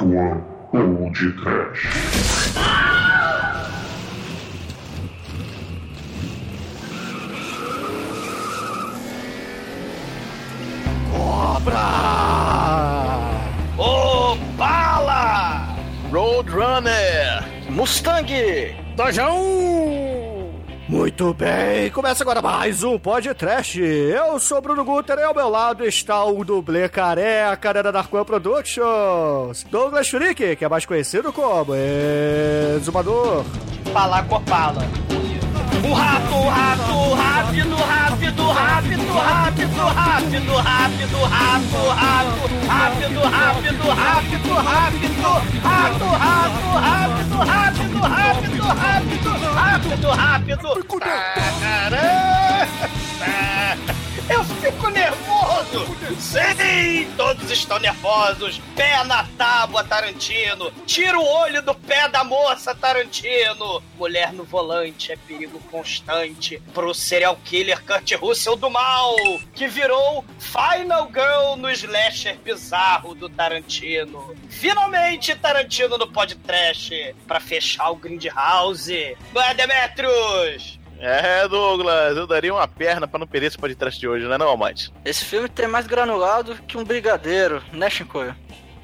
One ou Trash. Cobra! Opala! Roadrunner! Mustang! Dojão! Muito bem, começa agora mais um podcast. Eu sou Bruno Guter e ao meu lado está o dublê careca da Darkwan Productions, Douglas Freak, que é mais conhecido como Exumador. Falar com Opala. O rato, rato, rápido, rápido, rápido, rápido, rápido, rápido, rato, rato, rápido, rápido, rápido, rápido, rato, rato, rápido, rápido, rápido, rápido, rápido, rápido. Caramba! Fico nervoso! Sim, todos estão nervosos! Pé na tábua, Tarantino! Tira o olho do pé da moça, Tarantino! Mulher no volante é perigo constante pro serial killer Kurt Russell do mal, que virou Final Girl no slasher bizarro do Tarantino. Finalmente, Tarantino no podcast pra fechar o Grindhouse. Não é, Demetrius? É, Douglas, eu daria uma perna pra não perder esse podcast de hoje, não é não, Amante? Esse filme tem mais granulado que um brigadeiro, né, Shinkoio?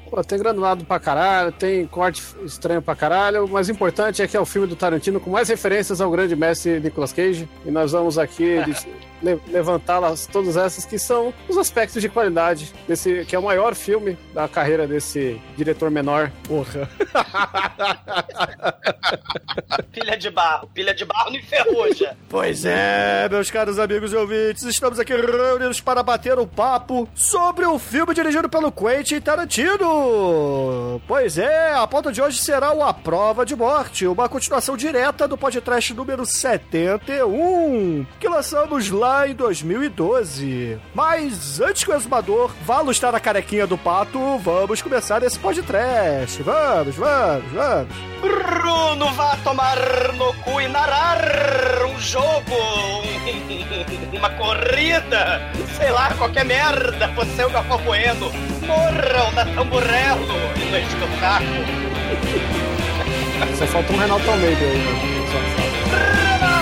Pô, tem granulado pra caralho, tem corte estranho pra caralho. O mais importante é que é o filme do Tarantino com mais referências ao grande mestre Nicolas Cage. E nós vamos aqui le levantá-las, todas essas que são os aspectos de qualidade desse, que é o maior filme da carreira desse diretor menor. Porra. pilha de barro, pilha de barro no enferruja. Pois é, meus caros amigos e ouvintes, estamos aqui reunidos para bater um papo sobre o filme dirigido pelo Quentin Tarantino. Pois é, a pauta de hoje será o A Prova de Morte, uma continuação direta do podcast número 71, que lançamos lá em 2012. Mas antes que o exumador vá lustrar a carequinha do pato, vamos começar esse podcast. Vamos, vamos, vamos. Bruno vai tomar no cu e narar um jogo, uma corrida, sei lá, qualquer merda, você é o Galvão Bueno. Morram da Tamburello e no espetáculo. Só falta um Renato Almeida aí, né?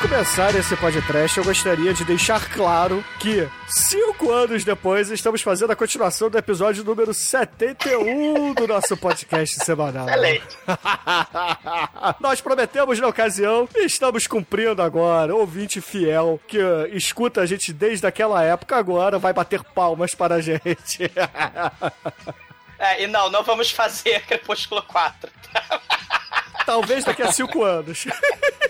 gente começar esse podcast, eu gostaria de deixar claro que cinco anos depois estamos fazendo a continuação do episódio número 71 do nosso podcast semanal. Excelente. Nós prometemos na ocasião e estamos cumprindo agora. Ouvinte fiel que escuta a gente desde aquela época, agora vai bater palmas para a gente. É, e não, não vamos fazer Crepúsculo 4. Talvez daqui a cinco anos.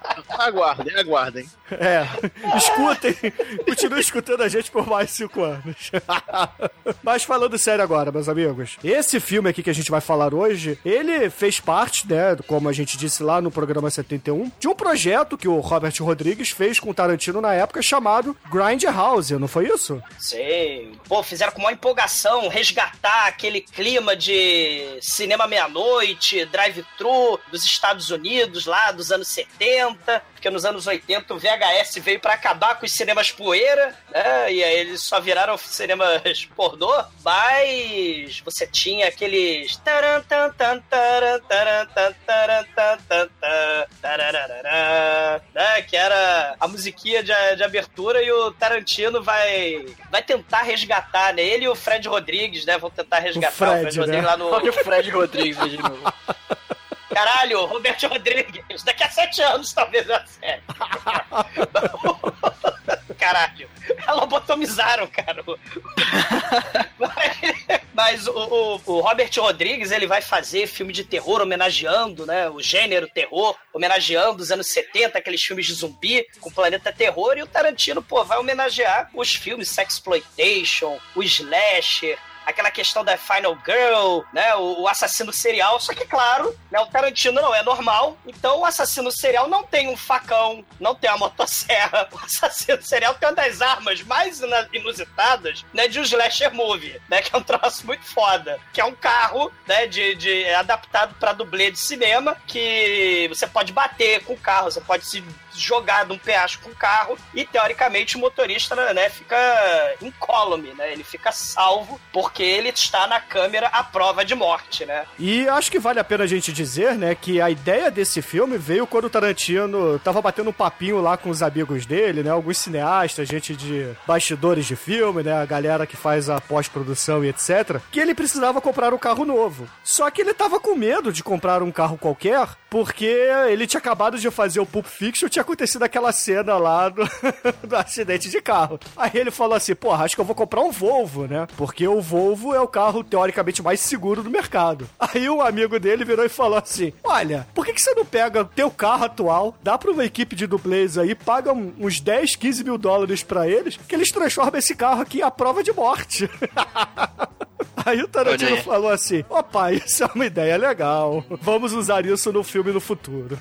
aguardem, aguardem. É, escutem, continuem escutando a gente por mais cinco anos. Mas falando sério agora, meus amigos, esse filme aqui que a gente vai falar hoje, ele fez parte, né, como a gente disse lá no programa 71, de um projeto que o Robert Rodrigues fez com o Tarantino na época chamado Grindhouse, não foi isso? Sim. Pô, fizeram com uma empolgação resgatar aquele clima de cinema meia-noite, drive-thru dos Estados Unidos lá dos anos 70, porque nos anos 80 o VHS veio para acabar com os cinemas poeira, né? E aí eles só viraram cinemas pornô, mas você tinha aqueles né? Que era a musiquinha de, de abertura e o Tarantino vai vai tentar resgatar, né? Ele e o Fred Rodrigues, né? Vão tentar resgatar o Fred, o Fred né? Rodrigues lá no. Olha o Fred Rodrigues de novo. Caralho, Roberto Rodrigues, daqui a sete anos talvez a série. Caralho, lobotomizaram, cara. Mas o, o, o Robert Rodrigues, ele vai fazer filme de terror homenageando, né, o gênero terror, homenageando os anos 70, aqueles filmes de zumbi com planeta terror, e o Tarantino, pô, vai homenagear os filmes Sexploitation, o Slasher, aquela questão da Final Girl, né? O, o, assassino serial. Só que, claro, né, o Tarantino não é normal. Então o assassino serial não tem um facão, não tem uma motosserra. O assassino serial tem uma das armas mais inusitadas, né? De um slasher movie, né? Que é um troço muito foda. Que é um carro, né? De, de adaptado para dublê de cinema, que você pode bater com o carro, você pode se jogar de um penhasco com o carro e teoricamente o motorista né, fica incólume, né? Ele fica salvo porque ele está na câmera à prova de morte, né? E acho que vale a pena a gente dizer, né, que a ideia desse filme veio quando o Tarantino tava batendo um papinho lá com os amigos dele, né? Alguns cineastas, gente de bastidores de filme, né? A galera que faz a pós-produção e etc. Que ele precisava comprar um carro novo. Só que ele tava com medo de comprar um carro qualquer porque ele tinha acabado de fazer o Pulp Fiction, tinha acontecido aquela cena lá do, do acidente de carro. Aí ele falou assim, porra, acho que eu vou comprar um Volvo, né? Porque o Volvo é o carro teoricamente mais seguro do mercado. Aí um amigo dele virou e falou assim, olha, por que, que você não pega teu carro atual, dá pra uma equipe de dublês aí, paga uns 10, 15 mil dólares pra eles, que eles transformam esse carro aqui à prova de morte. Aí o Tarantino falou assim: opa, isso é uma ideia legal. Vamos usar isso no filme no futuro.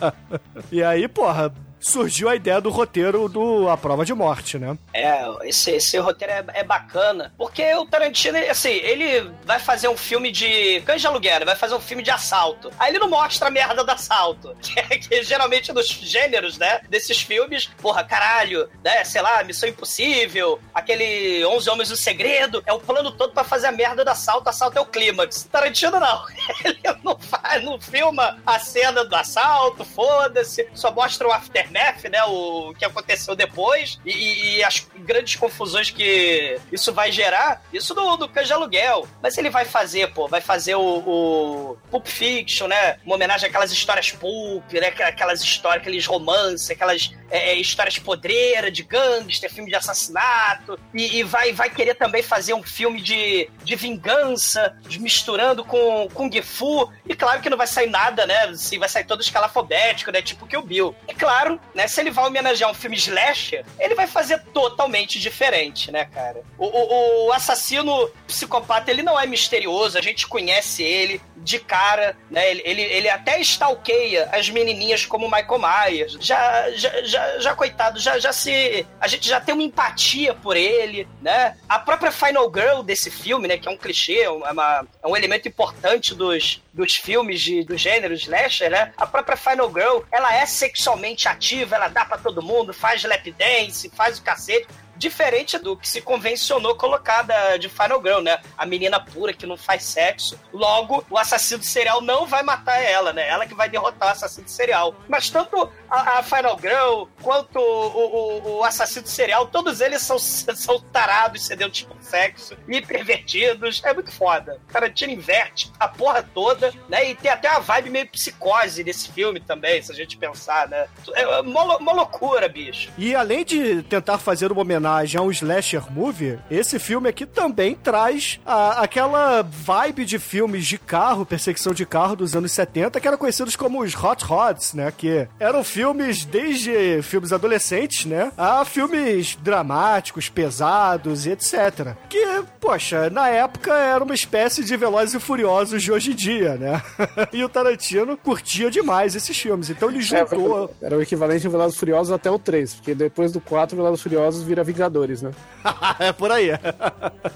e aí, porra, surgiu a ideia do roteiro do A Prova de Morte, né? É, esse, esse roteiro é, é, bacana. Porque o Tarantino, assim, ele vai fazer um filme de. De aluguel, vai fazer um filme de assalto. Aí ele não mostra a merda do assalto. Que, que geralmente nos gêneros, né? Desses filmes, porra, caralho, né? Sei lá, Missão Impossível, aquele 11 Homens do Segredo. É o plano todo para fazer a merda do assalto. Assalto é o clímax. Tarantino não. Ele não faz, não filma a cena do assalto, foda-se. Só mostra o after aftermath, né? O que aconteceu depois e, e as grandes confusões que isso vai gerar. Isso do, do de aluguel. Mas ele vai fazer, pô, vai fazer o, o Pulp Fiction, né? Uma homenagem àquelas histórias pulp, né? Aquelas histórias, aqueles romances, aquelas é, é, histórias podreiras de gangster, filme de assassinato. E, e, vai, vai querer também fazer um filme de, de vingança, misturando com Kung Fu. E claro que não vai sair nada, né? Assim, vai sair todo escalafobético, né? Tipo que o Bill. É claro né? Se ele vai homenagear um filme slasher, ele vai fazer totalmente diferente, né, cara? O, o, o assassino psicopata, ele não é misterioso, a gente conhece ele de cara, né? Ele, ele, ele até stalkeia as menininhas como Michael Myers. Já, já, já, já, coitado, já, já se... A gente já tem uma empatia por ele, né? A própria Final Girl desse filme, né? Que é um clichê, é, uma, é um elemento importante dos, dos filmes de, do gênero slasher, né? A própria Final Girl, ela é sexualmente ativa, ela dá para todo mundo, faz lap dance, faz o cacete diferente do que se convencionou colocar da, de Final Girl, né? A menina pura que não faz sexo. Logo, o assassino serial não vai matar ela, né? Ela que vai derrotar o assassino serial. Mas tanto a, a Final Girl quanto o, o, o, assassino serial, todos eles são, são tarados, sedentos por sexo e pervertidos. É muito foda. O Tarantino inverte a porra toda, né? E tem até uma vibe meio psicose desse filme também, se a gente pensar, né? É uma, uma loucura, bicho. E além de tentar fazer uma homenagem a um slasher movie, esse filme aqui também traz a, aquela vibe de filmes de carro, perseguição de carro dos anos 70, que eram conhecidos como os Hot Rods, né? Que eram filmes desde filmes adolescentes, né? A filmes dramáticos, pesados e etc. Que, poxa, na época era uma espécie de Velozes e Furiosos de hoje em dia, né? e o Tarantino curtia demais esses filmes, então ele juntou... É, era o equivalente a Velozes e Furiosos até o 3, porque depois do 4, Velozes e Furiosos vira Vingadores, né? é por aí.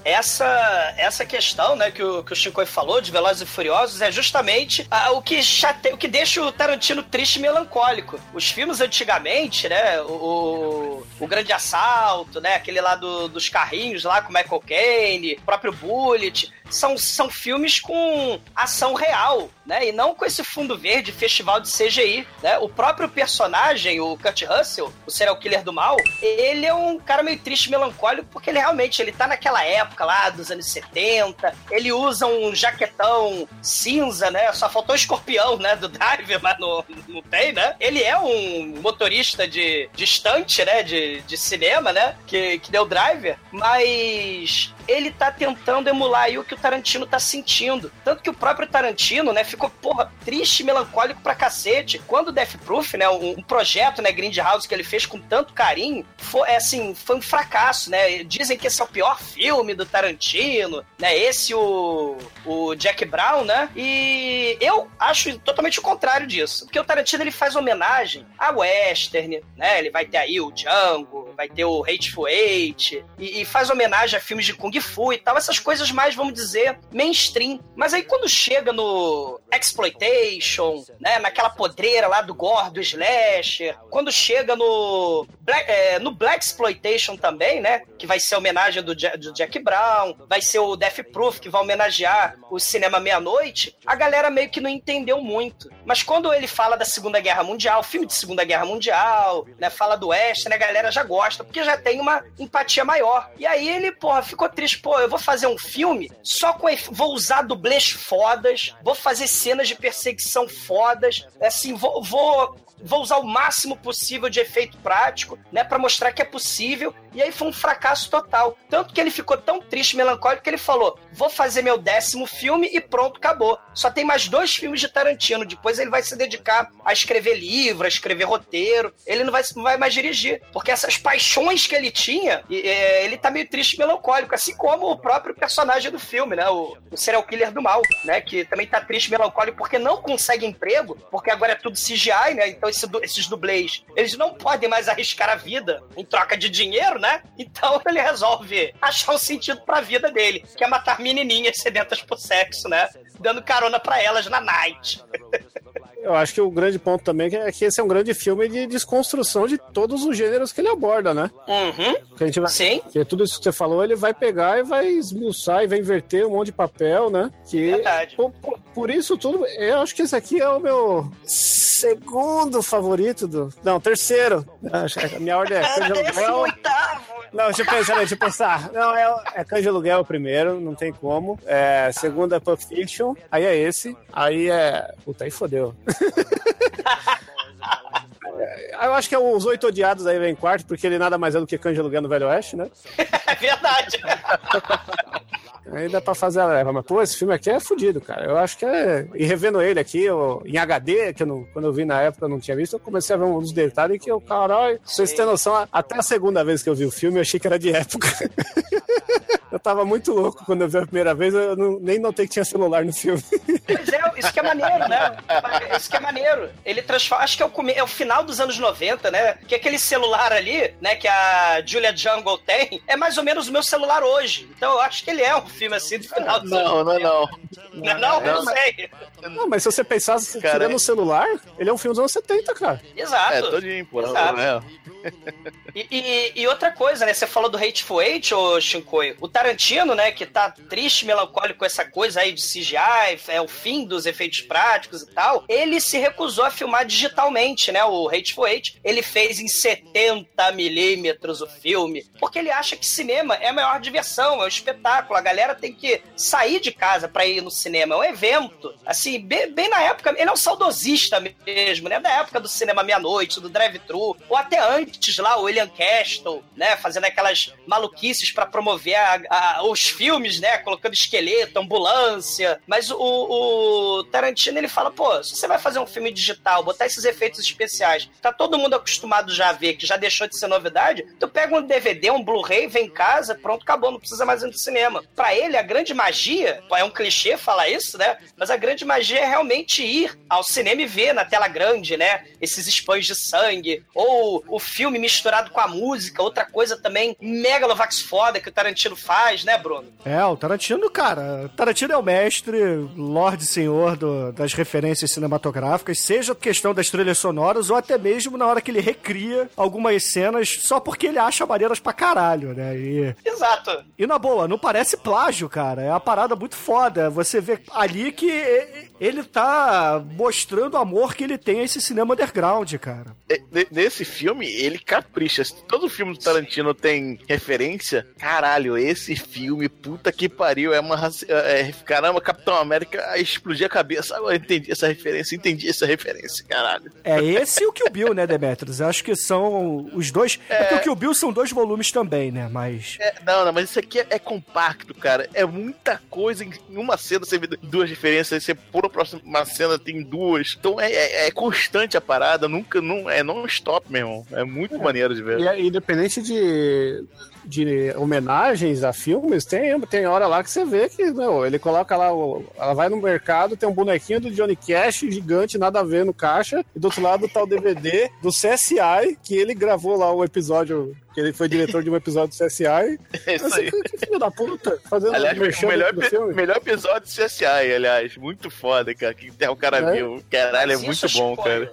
essa, essa questão, né, que o, que o Chico falou de Velozes e Furiosos é justamente ah, o que chate... o que deixa o Tarantino triste e melancólico. Os filmes antigamente, né, o, o Grande Assalto, né, aquele lá do, dos carrinhos lá com Michael Caine, o próprio Bullet, são, são filmes com ação real, né? E não com esse fundo verde, festival de CGI, né? O próprio personagem, o Kurt Russell, o serial killer do mal, ele é um cara meio triste, melancólico, porque ele realmente, ele tá naquela época lá dos anos 70, ele usa um jaquetão cinza, né? Só faltou o escorpião, né? Do Driver, mas não, não tem, né? Ele é um motorista de, de estante, né? De, de cinema, né? Que, que deu Driver, mas ele tá tentando emular aí o que o Tarantino tá sentindo. Tanto que o próprio Tarantino, né, ficou, porra, triste, melancólico pra cacete. Quando o Death Proof, né, um, um projeto, né, Grindhouse que ele fez com tanto carinho, foi, é, assim, foi um fracasso, né? Dizem que esse é o pior filme do Tarantino, né? Esse o, o Jack Brown, né? E eu acho totalmente o contrário disso. Porque o Tarantino, ele faz homenagem a western, né? Ele vai ter aí o Django, vai ter o Hateful Eight, e, e faz homenagem a filmes de Kung Fu e tal, essas coisas mais, vamos dizer, mainstream. Mas aí quando chega no Exploitation, né, naquela podreira lá do gore, do slasher, quando chega no Black, é, no Black Exploitation também, né, que vai ser a homenagem do, do Jack Brown, vai ser o Death Proof, que vai homenagear o cinema meia-noite, a galera meio que não entendeu muito. Mas quando ele fala da Segunda Guerra Mundial, filme de Segunda Guerra Mundial, né, fala do Oeste, né, a galera já gosta, porque já tem uma empatia maior. E aí ele, porra, ficou triste, pô, eu vou fazer um filme só com. Vou usar dublês fodas, vou fazer cenas de perseguição fodas, assim, vou, vou vou usar o máximo possível de efeito prático, né, para mostrar que é possível. E aí foi um fracasso total. Tanto que ele ficou tão triste, melancólico, que ele falou: vou fazer meu décimo filme e pronto, acabou. Só tem mais dois filmes de Tarantino. Depois ele vai se dedicar a escrever livro, a escrever roteiro. Ele não vai, não vai mais dirigir. Porque essas paixões que ele tinha, é, ele tá meio triste e melancólico, assim como o próprio personagem do filme, né? O, o serial killer do mal, né? Que também tá triste e melancólico porque não consegue emprego, porque agora é tudo CGI, né? Então esse, esses dublês, eles não podem mais arriscar a vida em troca de dinheiro, né? Então ele resolve achar um sentido pra vida dele, que é matar menininhas sedentas por sexo, né? Dando carona pra elas na night. Eu acho que o grande ponto também é que esse é um grande filme de desconstrução de todos os gêneros que ele aborda, né? Uhum. Que a gente vai, Sim. Que tudo isso que você falou, ele vai pegar e vai esmiuçar e vai inverter um monte de papel, né? Que, Verdade. Por, por, por isso tudo, eu acho que esse aqui é o meu segundo favorito do. Não, terceiro. Minha ordem é Aluguel. oitavo. Não, deixa eu pensar, deixa eu pensar. Não, é, é de Aluguel o primeiro, não tem como. É, segundo é Pulp Fiction, aí é esse. Aí é. Puta, aí fodeu. Eu acho que é os Oito Odiados aí vem em quarto, porque ele nada mais é do que de Aluguel no Velho Oeste, né? É verdade. Aí dá pra fazer a leva. Mas, pô, esse filme aqui é fodido, cara. Eu acho que é. E revendo ele aqui, eu, em HD, que eu não, quando eu vi na época eu não tinha visto, eu comecei a ver uns detalhes que eu, caralho, vocês têm noção, até a segunda vez que eu vi o filme, eu achei que era de época. eu tava muito louco quando eu vi a primeira vez, eu não- nem notei que tinha celular no filme. Pois é, isso que é maneiro, né? Isso que é maneiro. Ele transforma. Acho que é o, come- é o final dos anos 90, né? Que aquele celular ali, né, que a Julia Jungle tem, é mais ou menos o meu celular hoje. Então eu acho que ele é um filme assim do final dos Não, não, não. Não, é não, não sei. Não, mas se você pensar, Cara, tirando é- o celular, ele é um filme dos anos 70, cara. Exato. É, todinho, pô. Não, Exato. não é. E, e- e outra coisa, né? Você falou do Hateful Eight, ô Shinkoi. O Tarantino, né, que tá triste, melancólico com essa coisa aí de CGI, é o fim dos efeitos práticos e tal. Ele se recusou a filmar digitalmente, né? O Hateful Eight. Ele fez em 70 milímetros o filme, porque ele acha que cinema é a maior diversão, é um espetáculo. A galera tem que sair de casa pra ir no cinema, é um evento. Assim, bem, bem na época, ele é um saudosista mesmo, né? Da época do cinema meia-noite, do drive-thru, ou até antes lá, o William Castle, né? Fazendo aquelas maluquices pra promover a- a- os filmes, né? Colocando esqueleto, ambulância. Mas o, o Tarantino, ele fala, pô, se você vai fazer um filme digital, botar esses efeitos especiais, tá todo mundo acostumado já a ver, que já deixou de ser novidade, tu pega um DVD, um Blu-ray, vem em casa, pronto, acabou, não precisa mais ir no cinema. Pra ele, a grande magia, é um clichê falar isso, né? Mas a grande magia é realmente ir ao cinema e ver na tela grande, né? Esses spans de sangue, ou o filme misturado com a música, outra coisa também megalovax foda que o Tarantino faz, né, Bruno? É, o Tarantino, cara. Tarantino é o mestre, Lorde Senhor do- das referências cinematográficas, seja questão das trilhas sonoras ou até mesmo na hora que ele recria algumas cenas só porque ele acha maneiras pra caralho, né? E, Exato. e na boa, não parece plágio, cara. É uma parada muito foda. Você vê ali que ele tá mostrando o amor que ele tem a esse cinema underground, cara. É, ne- Nesse filme, ele capricha. Se Todo filme do Tarantino tem referência. Caralho, esse filme, puta que pariu. É uma. raci- É, caramba, Capitão América explodir a cabeça. Eu entendi essa referência, entendi essa referência, caralho. É esse e o Kill Bill, né, Demetrius? Acho que são os dois. É, porque o Kill Bill são dois volumes também, né? Mas. É, não, não, mas isso aqui é, é compacto, cara. É muita coisa em uma cena. Você vê duas referências, você pula a próxima cena, tem duas. Então é, é- é constante a parada, nunca, não, é non-stop, meu irmão. É muito maneiro de ver. E é independente de, de homenagens a filmes, tem, tem hora lá que você vê que meu, ele coloca lá, o- ela vai no mercado, tem um bonequinho do Johnny Cash gigante, nada a ver no caixa, e do outro lado tá o DVD do CSI, que ele gravou lá o episódio, que ele foi diretor de um episódio do CSI. É isso aí. que, filho da puta, fazendo Aliás, o melhor, melhor episódio do CSI, aliás. Muito foda, cara. Que o cara É? viu. Caralho, é Mas muito isso, bom, cara.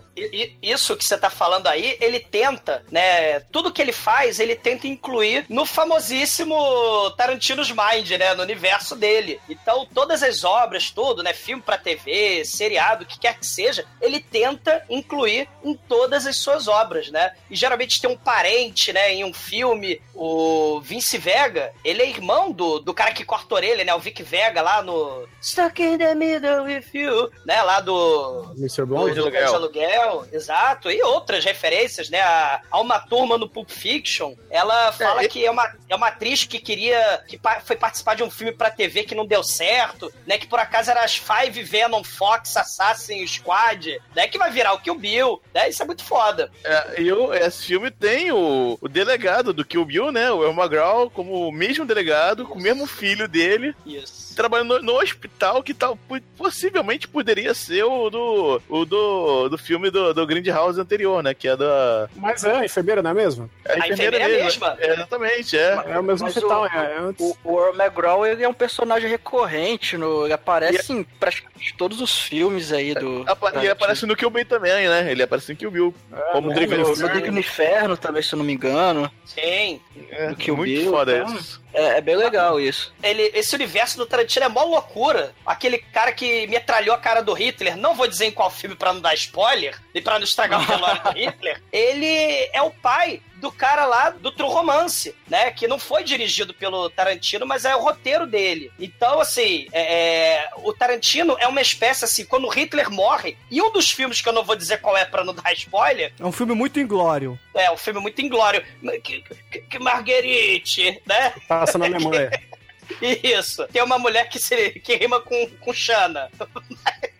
Isso que você tá falando aí, ele tenta, né? Tudo que ele faz, ele tenta incluir no famosíssimo Tarantino's Mind, né? No universo dele. Então, todas as obras, tudo, né? Filme pra TV, seriado, o que quer que seja, ele tenta incluir em todas as suas obras, né? E geralmente tem um parente, né? Em um filme, o Vince Vega, ele é irmão do, do cara que corta a orelha, né? O Vic Vega lá no Stuck in the Middle with You, né? Lá do Mr. do, Blonde? do Aluguel. Cães de Aluguel, exato, e outras referências, né? A, a uma turma no Pulp Fiction, ela fala É, que é uma, é uma atriz que queria, que pa- foi participar de um filme pra TV que não deu certo, né? Que por acaso era as Five Venom Fox Assassin Squad, né? Que vai virar o Kill Bill, né? Isso é muito foda. É, e o, esse filme tem o, o delegado do Kill Bill, né? O El McGraw, como o mesmo delegado, com o mesmo filho dele, Isso. trabalhando no, no hospital que tal, po- possivelmente poderia ser o do, o do, do filme do, do Grindhouse anterior, né? Que é da. Mas é, a enfermeira, não é mesmo? é A enfermeira mesmo, mesma. É, exatamente, é. É o mesmo hospital, o- é, é antes. O, o Earl McGraw ele é um personagem recorrente, no, ele aparece em praticamente todos os filmes aí do. Apa- E Tarantino. aparece no Kill Bill também, né? Ele aparece em Kill Bill. como É, Drake no, no no Inferno. No Inferno também, se eu não me engano. Sim. É, do Kill muito Bill, foda então. isso. É, é bem legal isso. Ele, esse universo do Tarantino é mó loucura. Aquele cara que metralhou a cara do Hitler, não vou dizer em qual filme pra não dar spoiler e pra não estragar o velório do Hitler. Ele é o pai do cara lá do True Romance, né? Que não foi dirigido pelo Tarantino, mas é o roteiro dele. Então, assim, é, é, o Tarantino é uma espécie assim, quando o Hitler morre, e um dos filmes que eu não vou dizer qual é pra não dar spoiler, É um filme muito inglório. é um filme muito inglório. Que, que, que Marguerite, né? Passa na Alemanha. Isso. Tem uma mulher que, se, que rima com, com Xana.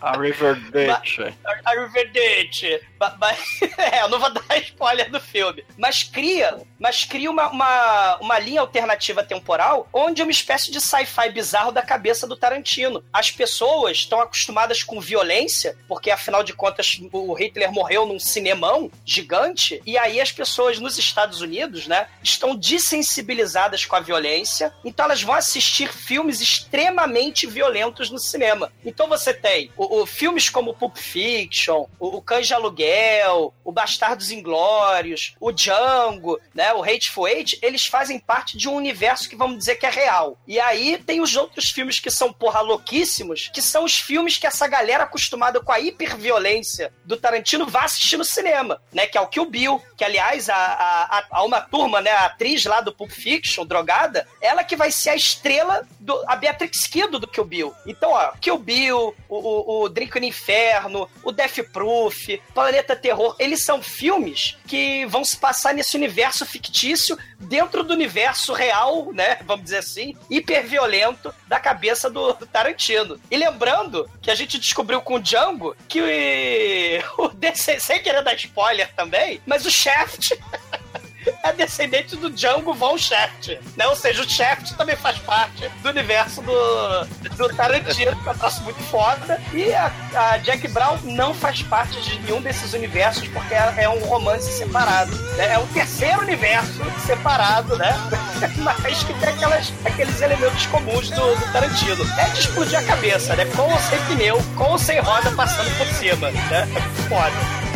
A River Bitch. Arrivederci. Ba- ba- É, eu não vou dar spoiler do filme. Mas cria, mas cria uma, uma, uma linha alternativa temporal onde é uma espécie de sci-fi bizarro da cabeça do Tarantino. As pessoas estão acostumadas com violência, porque afinal de contas o Hitler morreu num cinemão gigante, e aí as pessoas nos Estados Unidos, né, estão desensibilizadas com a violência, então elas vão assistir filmes extremamente violentos no cinema. Então você tem o, o- filmes como Pulp Fiction, o, o Cães de Aluguel, o Bastardos Inglórios, o Django, né, o Hateful Eight, eles fazem parte de um universo que vamos dizer que é real. E aí tem os outros filmes que são porra louquíssimos, que são os filmes que essa galera acostumada com a hiperviolência do Tarantino vai assistir no cinema, né, que é o Kill Bill, que aliás a, a, a- a uma turma, né, a atriz lá do Pulp Fiction, drogada, ela que vai ser a estrela do a Beatrix Kiddo do Kill Bill. Então, ó, Kill Bill, o, o, o Drink no Inferno, o Death Proof, Planeta Terror, eles são filmes que vão se passar nesse universo fictício dentro do universo real, né, vamos dizer assim, hiperviolento da cabeça do, do Tarantino. E lembrando que a gente descobriu com o Django que o DC, sem querer dar spoiler também, mas o Shaft é descendente do Django Von Shaft, né? Ou seja, o Shaft também faz parte do universo do, do Tarantino, que é um troço muito foda. E a, a Jack Brown não faz parte de nenhum desses universos, porque é, é um romance separado. né? É o terceiro universo separado, né? Mas que tem aquelas, aqueles elementos comuns do, do Tarantino. É de explodir a cabeça, né? Com ou sem pneu, com ou sem roda passando por cima, né? Foda.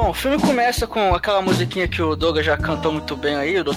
Bom, o filme começa com aquela musiquinha que o Douglas já cantou muito bem aí, do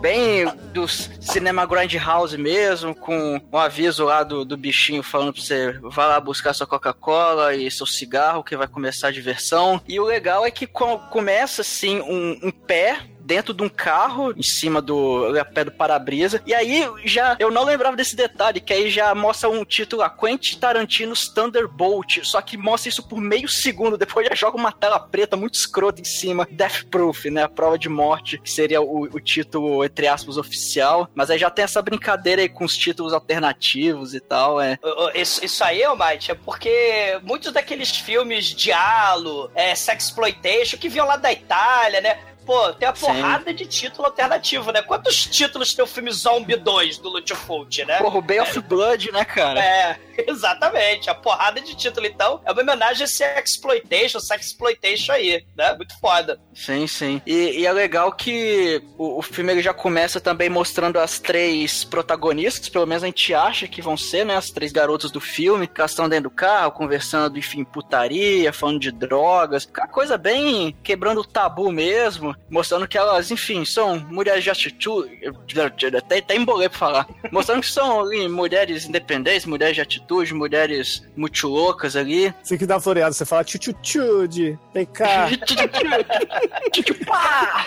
bem do cinema Grindhouse mesmo, com um aviso lá do, do bichinho falando pra você vá lá buscar sua Coca-Cola e seu cigarro que vai começar a diversão. E o legal é que começa assim um, um pé dentro de um carro, em cima do pé do para-brisa. E aí já eu não lembrava desse detalhe, que aí já mostra um título lá, Quentin Tarantino's Thunderbolt, só que mostra isso por meio segundo, depois já joga uma tela preta muito escrota em cima, Death Proof, né, a prova de morte, que seria o, o título, entre aspas, oficial. Mas aí já tem essa brincadeira aí com os títulos alternativos e tal, é. Isso, isso aí, Almighty, é porque muitos daqueles filmes de Halo, é, Sexploitation, que vinham lá da Itália, né? Pô, tem a porrada Sim. de título alternativo, né? Quantos títulos tem o filme Zombie 2 do Lutfult, né? Porra, o Bay of Blood, né, cara? É, exatamente. A porrada de título, então, é uma homenagem a esse exploitation, exploitation aí, né? Muito foda. Sim, sim. E, e é legal que o, o, filme ele já começa também mostrando as três protagonistas, pelo menos a gente acha que vão ser, né? As três garotas do filme, que elas estão dentro do carro, conversando, enfim, putaria, falando de drogas. Coisa bem quebrando o tabu mesmo mostrando que elas, enfim, são mulheres de atitude. Até, até embolei pra falar. Mostrando que são ali, mulheres independentes, mulheres de atitude, mulheres muito loucas ali. Você que dá floreada, você fala tchutchude, vem cá. Tchutchupá!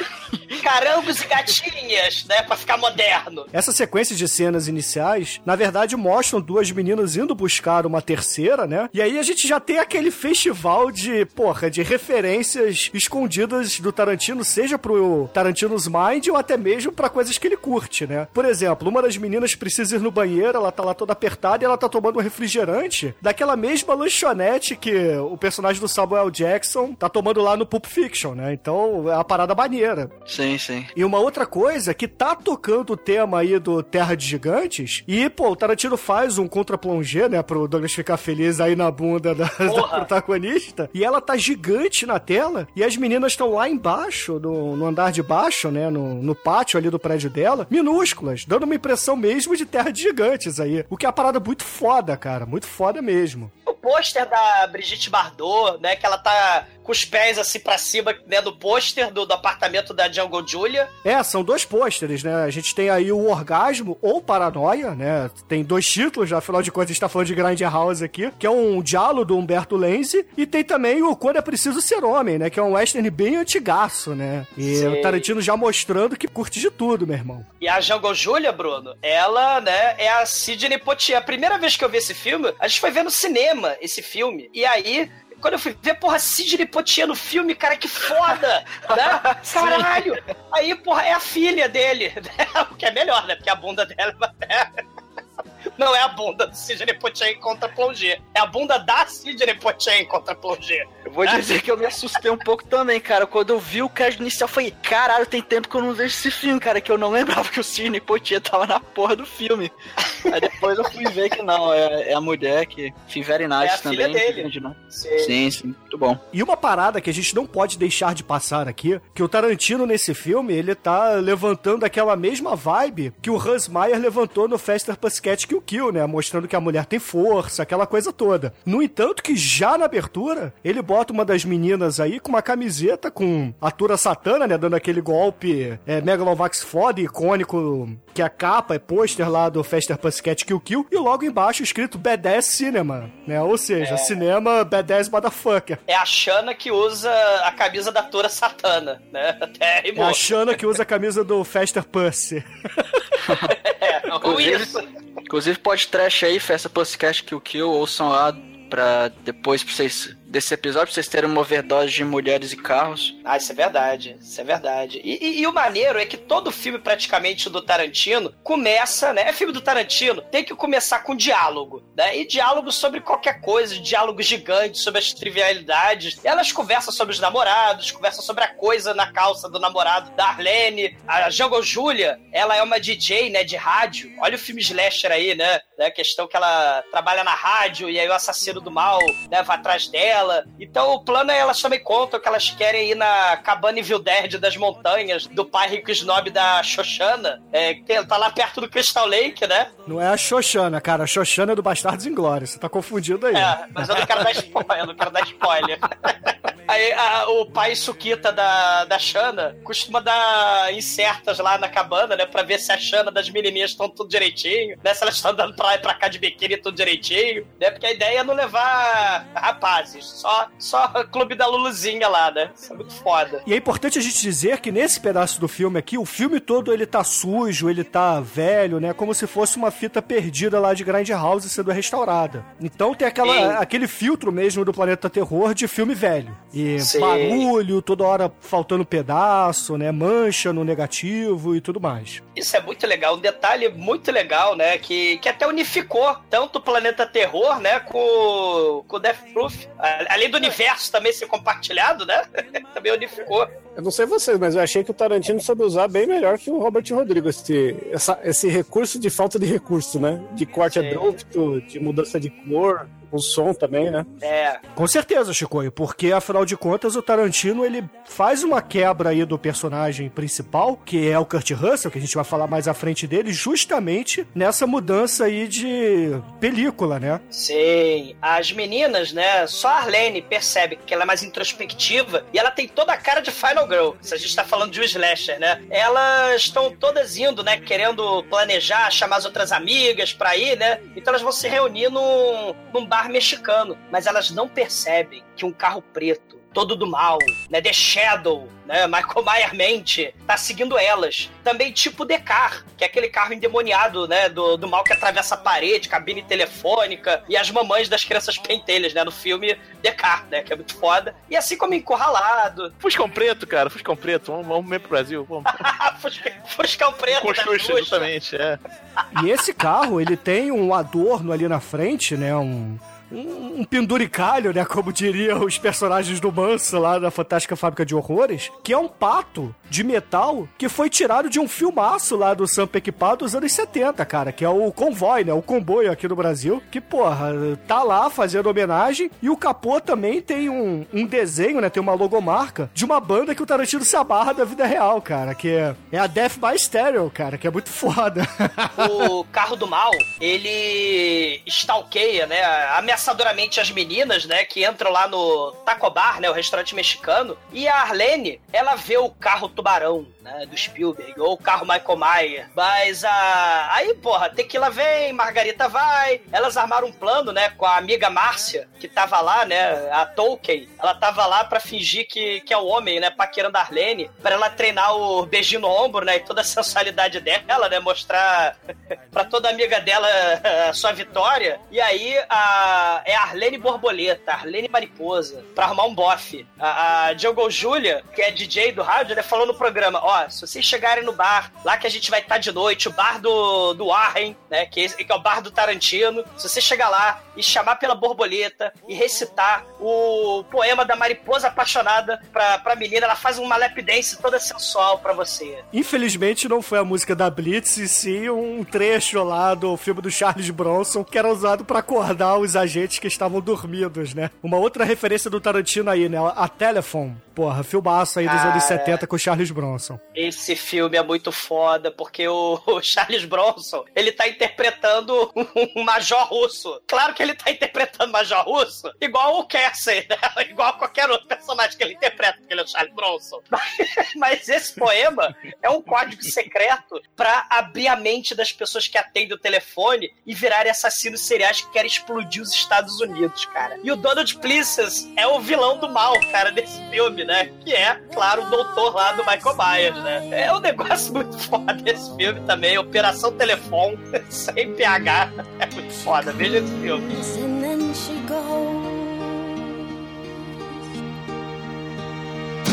Carambos e gatinhas, né? Pra ficar moderno. Essa sequência de cenas iniciais, na verdade, mostram duas meninas indo buscar uma terceira, né? E aí a gente já tem aquele festival de, porra, de referências escondidas do Tarantino seja pro Tarantino's Mind ou até mesmo para coisas que ele curte, né? Por exemplo, uma das meninas precisa ir no banheiro, ela tá lá toda apertada e ela tá tomando um refrigerante daquela mesma lanchonete que o personagem do Samuel Jackson tá tomando lá no Pulp Fiction, né? Então é uma parada maneira. Sim, sim. E uma outra coisa que tá tocando o tema aí do Terra de Gigantes e, pô, o Tarantino faz um contra-plongé, né, pro Douglas ficar feliz aí na bunda da, da protagonista e ela tá gigante na tela e as meninas estão lá embaixo no, no andar de baixo, né? No, no pátio ali do prédio dela, minúsculas, dando uma impressão mesmo de terra de gigantes aí. O que é uma parada muito foda, cara. Muito foda mesmo. O pôster da Brigitte Bardot, né? Que ela tá com os pés assim para cima, né, do pôster do, do, apartamento da Jungle Julia. É, são dois pôsteres, né? A gente tem aí o Orgasmo ou Paranoia, né? Tem dois títulos, afinal de contas a gente tá falando de Grindhouse aqui, que é um diálogo do Humberto Lenzi, e tem também o Quando é Preciso Ser Homem, né? Que é um western bem antigaço, né? E Sim. o Tarantino já mostrando que curte de tudo, meu irmão. E a Jungle Julia, Bruno, ela, né, é a Sidney Poitier. A primeira vez que eu vi esse filme, a gente foi ver no cinema esse filme, e aí quando eu fui ver, porra, Sidney Poitier no filme, cara, que foda, né? Caralho! Aí, porra, é a filha dele, né? O que é melhor, né? Porque a bunda dela é não é a bunda do Sidney Poitier contra Plongé. É a bunda da Sidney Poitier contra Plongé. Eu vou dizer que eu me assustei um pouco também, cara. Quando eu vi o cast inicial, eu falei, caralho, tem tempo que eu não vejo esse filme, cara, que eu não lembrava que o Sidney Poitier tava na porra do filme. Aí depois eu fui ver que não, é, é a mulher que Fiveri nice é a também. Filha dele. Né? Sim. sim, sim, muito bom. E uma parada que a gente não pode deixar de passar aqui, que o Tarantino nesse filme, ele tá levantando aquela mesma vibe que o Hans Meyer levantou no Faster Pussycat que o Kill, né? Mostrando que a mulher tem força, aquela coisa toda. No entanto, que já na abertura, ele bota uma das meninas aí com uma camiseta com a Tura Satana, né? Dando aquele golpe é, Megalovax foda, icônico, que a capa é pôster lá do Faster Pussycat Kill Kill, e logo embaixo escrito Badass Cinema, né? Ou seja, é. cinema Badass Motherfucker. É a Shana que usa a camisa da Tura Satana, né? Até é a Shana que usa a camisa do Faster Pussy. Inclusive, pode trash aí, Festa Pussycat Kill Kill, ouçam lá pra depois pra vocês desse episódio, pra vocês terem uma overdose de mulheres e carros. Ah, isso é verdade. Isso é verdade. E, e- e o maneiro é que todo filme, praticamente, do Tarantino começa, né? É filme do Tarantino, tem que começar com diálogo, né? E diálogo sobre qualquer coisa, diálogo gigante sobre as trivialidades. Elas conversam sobre os namorados, conversam sobre a coisa na calça do namorado da Arlene. A Jungle Julia, ela é uma DJ, né? De rádio. Olha o filme slasher aí, né? né? A questão que ela trabalha na rádio e aí o assassino do mal né, vai atrás dela. Então o plano é elas também contam que elas querem ir na cabana Evil Dead das montanhas do pai rico snob da Xoxana, é, que tá lá perto do Crystal Lake, né? Não é a Xoxana, cara. A Xoxana é do Bastardos Inglórios. Você tá confundindo aí. É, mas eu não quero dar spoiler, eu não quero dar spoiler. Aí a- o pai Suquita da, da Xana costuma dar incertas lá na cabana, né? Pra ver se a Xana das menininhas estão tudo direitinho, né? Se elas estão andando pra lá e pra cá de biquíni tudo direitinho, né? Porque a ideia é não levar rapazes, só, só clube da Luluzinha lá, né? Isso é muito foda. E é importante a gente dizer que nesse pedaço do filme aqui, o filme todo ele tá sujo, ele tá velho, né? Como se fosse uma fita perdida lá de Grindhouse sendo restaurada. Então tem aquela, Sim. aquele filtro mesmo do Planeta Terror de filme velho. E Sim. barulho, toda hora faltando pedaço, né? Mancha no negativo e tudo mais. Isso é muito legal, um detalhe muito legal, né? Que, que até unificou tanto o Planeta Terror, né? Com, com o Death Proof. Além do universo também ser compartilhado, né? também unificou. Eu não sei vocês, mas eu achei que o Tarantino soube usar bem melhor que o Robert Rodrigues esse, essa- esse recurso de falta de recurso, né? De corte Sim. abrupto, de mudança de cor, o som também, né? É, Com certeza, Chicoio, porque afinal de contas o Tarantino ele faz uma quebra aí do personagem principal, que é o Kurt Russell, que a gente vai falar mais à frente dele, justamente nessa mudança aí de película, né? sim. As meninas, né? Só a Arlene percebe que ela é mais introspectiva e ela tem toda a cara de Final Girl. Se a gente tá falando de um slasher, né? Elas estão todas indo, né? Querendo planejar, chamar as outras amigas pra ir, né? Então elas vão se reunir num, num bar mexicano. Mas elas não percebem que um carro preto, todo do mal, né? The Shadow, né? Michael Myers mente, tá seguindo elas. Também tipo Decar, que é aquele carro endemoniado, né? Do, do mal que atravessa a parede, cabine telefônica e as mamães das crianças pentelhas, né? No filme Decar, né? Que é muito foda. E assim como Encurralado, Fuscão preto, cara, Fuscão preto. Vamos, vamos ver pro Brasil. Vamos. Fuscão Preto Com da Xuxa, Xuxa. exatamente, é. E esse carro, ele tem um adorno ali na frente, né? Um, um, um penduricalho, né? Como diriam os personagens do Manso lá da Fantástica Fábrica de Horrores, que é um pato de metal que foi tirado de um filmaço lá do Sam Peckinpah dos anos 70, cara, que é o Convoy, né? O comboio aqui no Brasil, que, porra, tá lá fazendo homenagem. E o capô também tem um, um desenho, né? Tem uma logomarca de uma banda que o Tarantino se abarra da vida real, cara, que é, é a Death by Stereo, cara, que é muito foda. o carro do mal, ele stalkeia, né, ameaçadoramente as meninas, né, que entram lá no Taco Bar, né, o restaurante mexicano, e a Arlene, ela vê o carro tubarão, né, do Spielberg, ou o carro Michael Myers, mas a... aí, porra, Tequila vem, Margarita vai, elas armaram um plano, né, com a amiga Márcia, que tava lá, né, a Tolkien, ela tava lá pra fingir que, que é o homem, né, paquerando a Arlene, pra ela treinar o beijinho no ombro, né, e toda a sensualidade dela, né, mostrar pra toda amiga dela a sua vitória. E aí a, é a Arlene Borboleta, Arlene Mariposa, pra arrumar um bofe. A, a Jungle Julia, que é DJ do rádio, né, falou no programa: ó, se vocês chegarem no bar, lá que a gente vai estar de noite, o bar do, do Warren, né, que, é- que é o bar do Tarantino, se você chegar lá e chamar pela borboleta e recitar o poema da mariposa apaixonada pra, pra menina, ela faz uma lap dance toda sensual pra você. Infelizmente não foi a música da Blitz, e sim um trecho lá do filme do Charles Bronson, que era usado pra acordar os agentes que estavam dormidos, né? Uma outra referência do Tarantino aí, né? A Telephone. Porra, filmaço aí dos Cara. anos 70 com o Charles Bronson. Esse filme é muito foda, porque o, o Charles Bronson, ele tá interpretando um, major russo. Claro que ele tá interpretando major russo, igual o Cassie, né? Igual qualquer outro personagem que ele interpreta, porque ele é o Charles Bronson. Mas, mas esse poema é um código secreto pra abrir a mente das pessoas que atendem o telefone e virarem assassinos seriais que querem explodir os Estados Unidos, cara. E o Donald Pleasence é o vilão do mal, cara, desse filme, né? Que é, claro, o doutor lá do Michael Myers, né? É um negócio muito foda esse filme também. Operação Telefone, sem PH. É muito foda. Veja esse filme. And then she goes.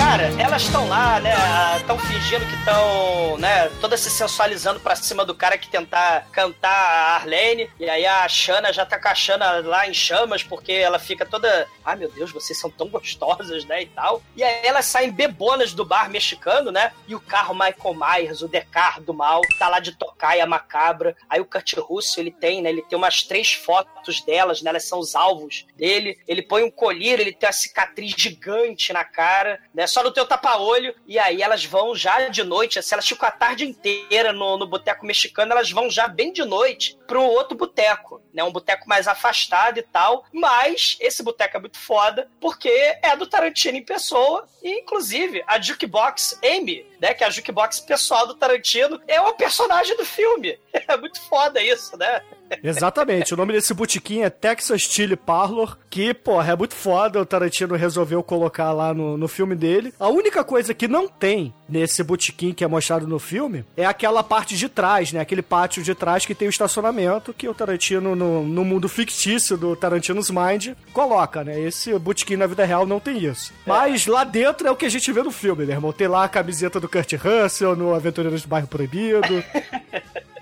Cara, elas estão lá, né? Estão fingindo que estão, né? Todas se sensualizando pra cima do cara que tentar cantar a Arlene. E aí a Xana já tá com a Xana lá em chamas, porque ela fica toda. Ai meu Deus, vocês são tão gostosas, né? E tal. E aí elas saem bebonas do bar mexicano, né? E o carro Michael Myers, o Decar do mal, tá lá de tocaia macabra. Aí o Kurt Russell, ele tem, né? Ele tem umas três fotos delas, né? Elas são os alvos dele. Ele põe um colírio, ele tem uma cicatriz gigante na cara, né? Só no teu tapa-olho. E aí elas vão já de noite, se elas ficam a tarde inteira no, no boteco mexicano, elas vão já bem de noite pro outro boteco, né? Um boteco mais afastado e tal. Mas esse boteco é muito foda, porque é do Tarantino em pessoa. E, inclusive, a Jukebox Amy, né? Que é a Jukebox pessoal do Tarantino, é uma personagem do filme. É muito foda isso, né? Exatamente. O nome desse botequim é Texas Chili Parlor, que, porra, é muito foda. O Tarantino resolveu colocar lá no, no filme dele. A única coisa que não tem nesse botequim que é mostrado no filme é aquela parte de trás, né? Aquele pátio de trás que tem o estacionamento que o Tarantino, no, no mundo fictício do Tarantino's Mind, coloca, né? Esse botequim na vida real não tem isso. Mas lá dentro é o que a gente vê no filme, né, irmão? Tem lá a camiseta do Kurt Russell no Aventureiros do Bairro Proibido.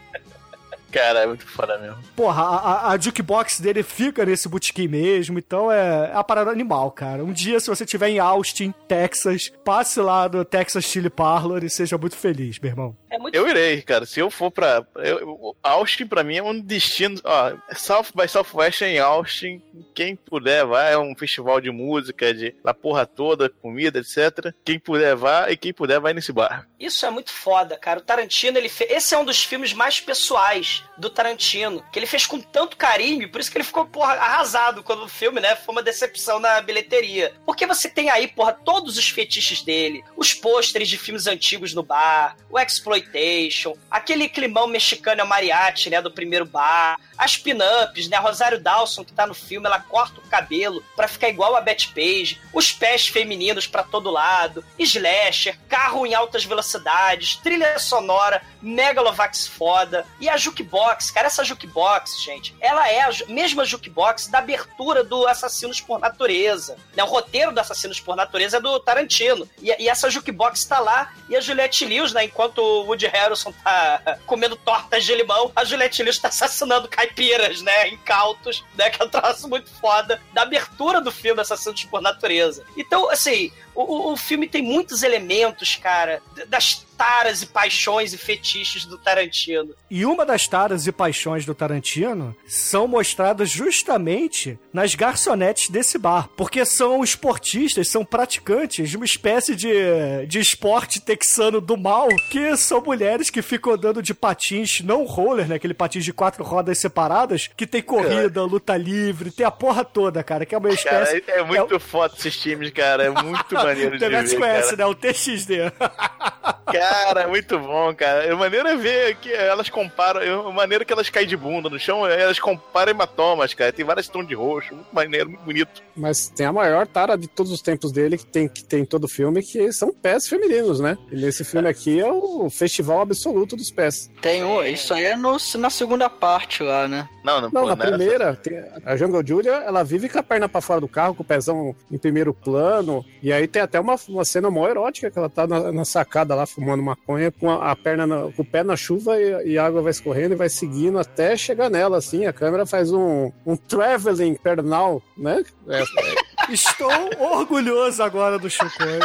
Cara, é muito foda mesmo. Porra, a, a, a jukebox dele fica nesse botequim mesmo, então é, é a parada animal, cara. Um dia, se você estiver em Austin, Texas, passe lá no Texas Chili Parlor e seja muito feliz, meu irmão. É muito Eu irei, cara. Se eu for pra. Eu, Austin, pra mim, é um destino. Ó, South by Southwest é em Austin. Quem puder, vai. É um festival de música, de da porra toda, comida, etc. Quem puder, vai. E quem puder, vai nesse bar. Isso é muito foda, cara. O Tarantino, ele fe... esse é um dos filmes mais pessoais do Tarantino, que ele fez com tanto carinho, por isso que ele ficou, porra, arrasado quando o filme, né, foi uma decepção na bilheteria. Porque você tem aí, porra, todos os fetiches dele, os pôsteres de filmes antigos no bar, o exploitation, aquele climão mexicano é mariachi, né, do primeiro bar, as pin-ups, né, Rosário Dawson que tá no filme, ela corta o cabelo pra ficar igual a Betty Page, os pés femininos pra todo lado, slasher, carro em altas velocidades, trilha sonora, megalovax foda, e a jukebox, cara, essa jukebox, gente, ela é a mesma jukebox da abertura do Assassinos por Natureza, né, o roteiro do Assassinos por Natureza é do Tarantino, e, e essa jukebox tá lá, e a Juliette Lewis, né, enquanto o Woody Harrelson tá comendo tortas de limão, a Juliette Lewis tá assassinando caipiras, né, incautos, né, que é um troço muito foda, da abertura do filme Assassinos por Natureza. Então, assim, o, o- filme tem muitos elementos, cara, das taras e paixões e fetiches do Tarantino. E uma das taras e paixões do Tarantino são mostradas justamente nas garçonetes desse bar. Porque são esportistas, são praticantes de uma espécie de, de esporte texano do mal, que são mulheres que ficam andando de patins não roller, né? Aquele patins de quatro rodas separadas, que tem corrida, luta livre, tem a porra toda, cara, que é uma Cara, espécie... é, é muito foda esses times, cara. É muito maneiro de ver, conhece, cara. né? O TXD. Cara, é muito bom, cara. A maneira é ver que elas comparam, a maneira que elas caem de bunda no chão, elas comparam hematomas, cara. Tem vários tons de roxo, muito maneiro, muito bonito. Mas tem a maior tara de todos os tempos dele, que tem, que tem em todo filme, que são pés femininos, né? E nesse filme aqui é o festival absoluto dos pés. Tem um, isso aí é no, na segunda parte lá, né? Não, não, Não, pô, na nessa- primeira, tem a Jungle Julia, ela vive com a perna pra fora do carro, com o pezão em primeiro plano. E aí tem até uma, uma cena mó erótica, que ela tá na, na sacada lá, fumando maconha, com a, a perna, na- com o pé na chuva e, e a água vai escorrendo e vai seguindo até chegar nela, assim. A câmera faz um, um traveling pernal, né? É, é, Estou orgulhoso agora do Chucoio.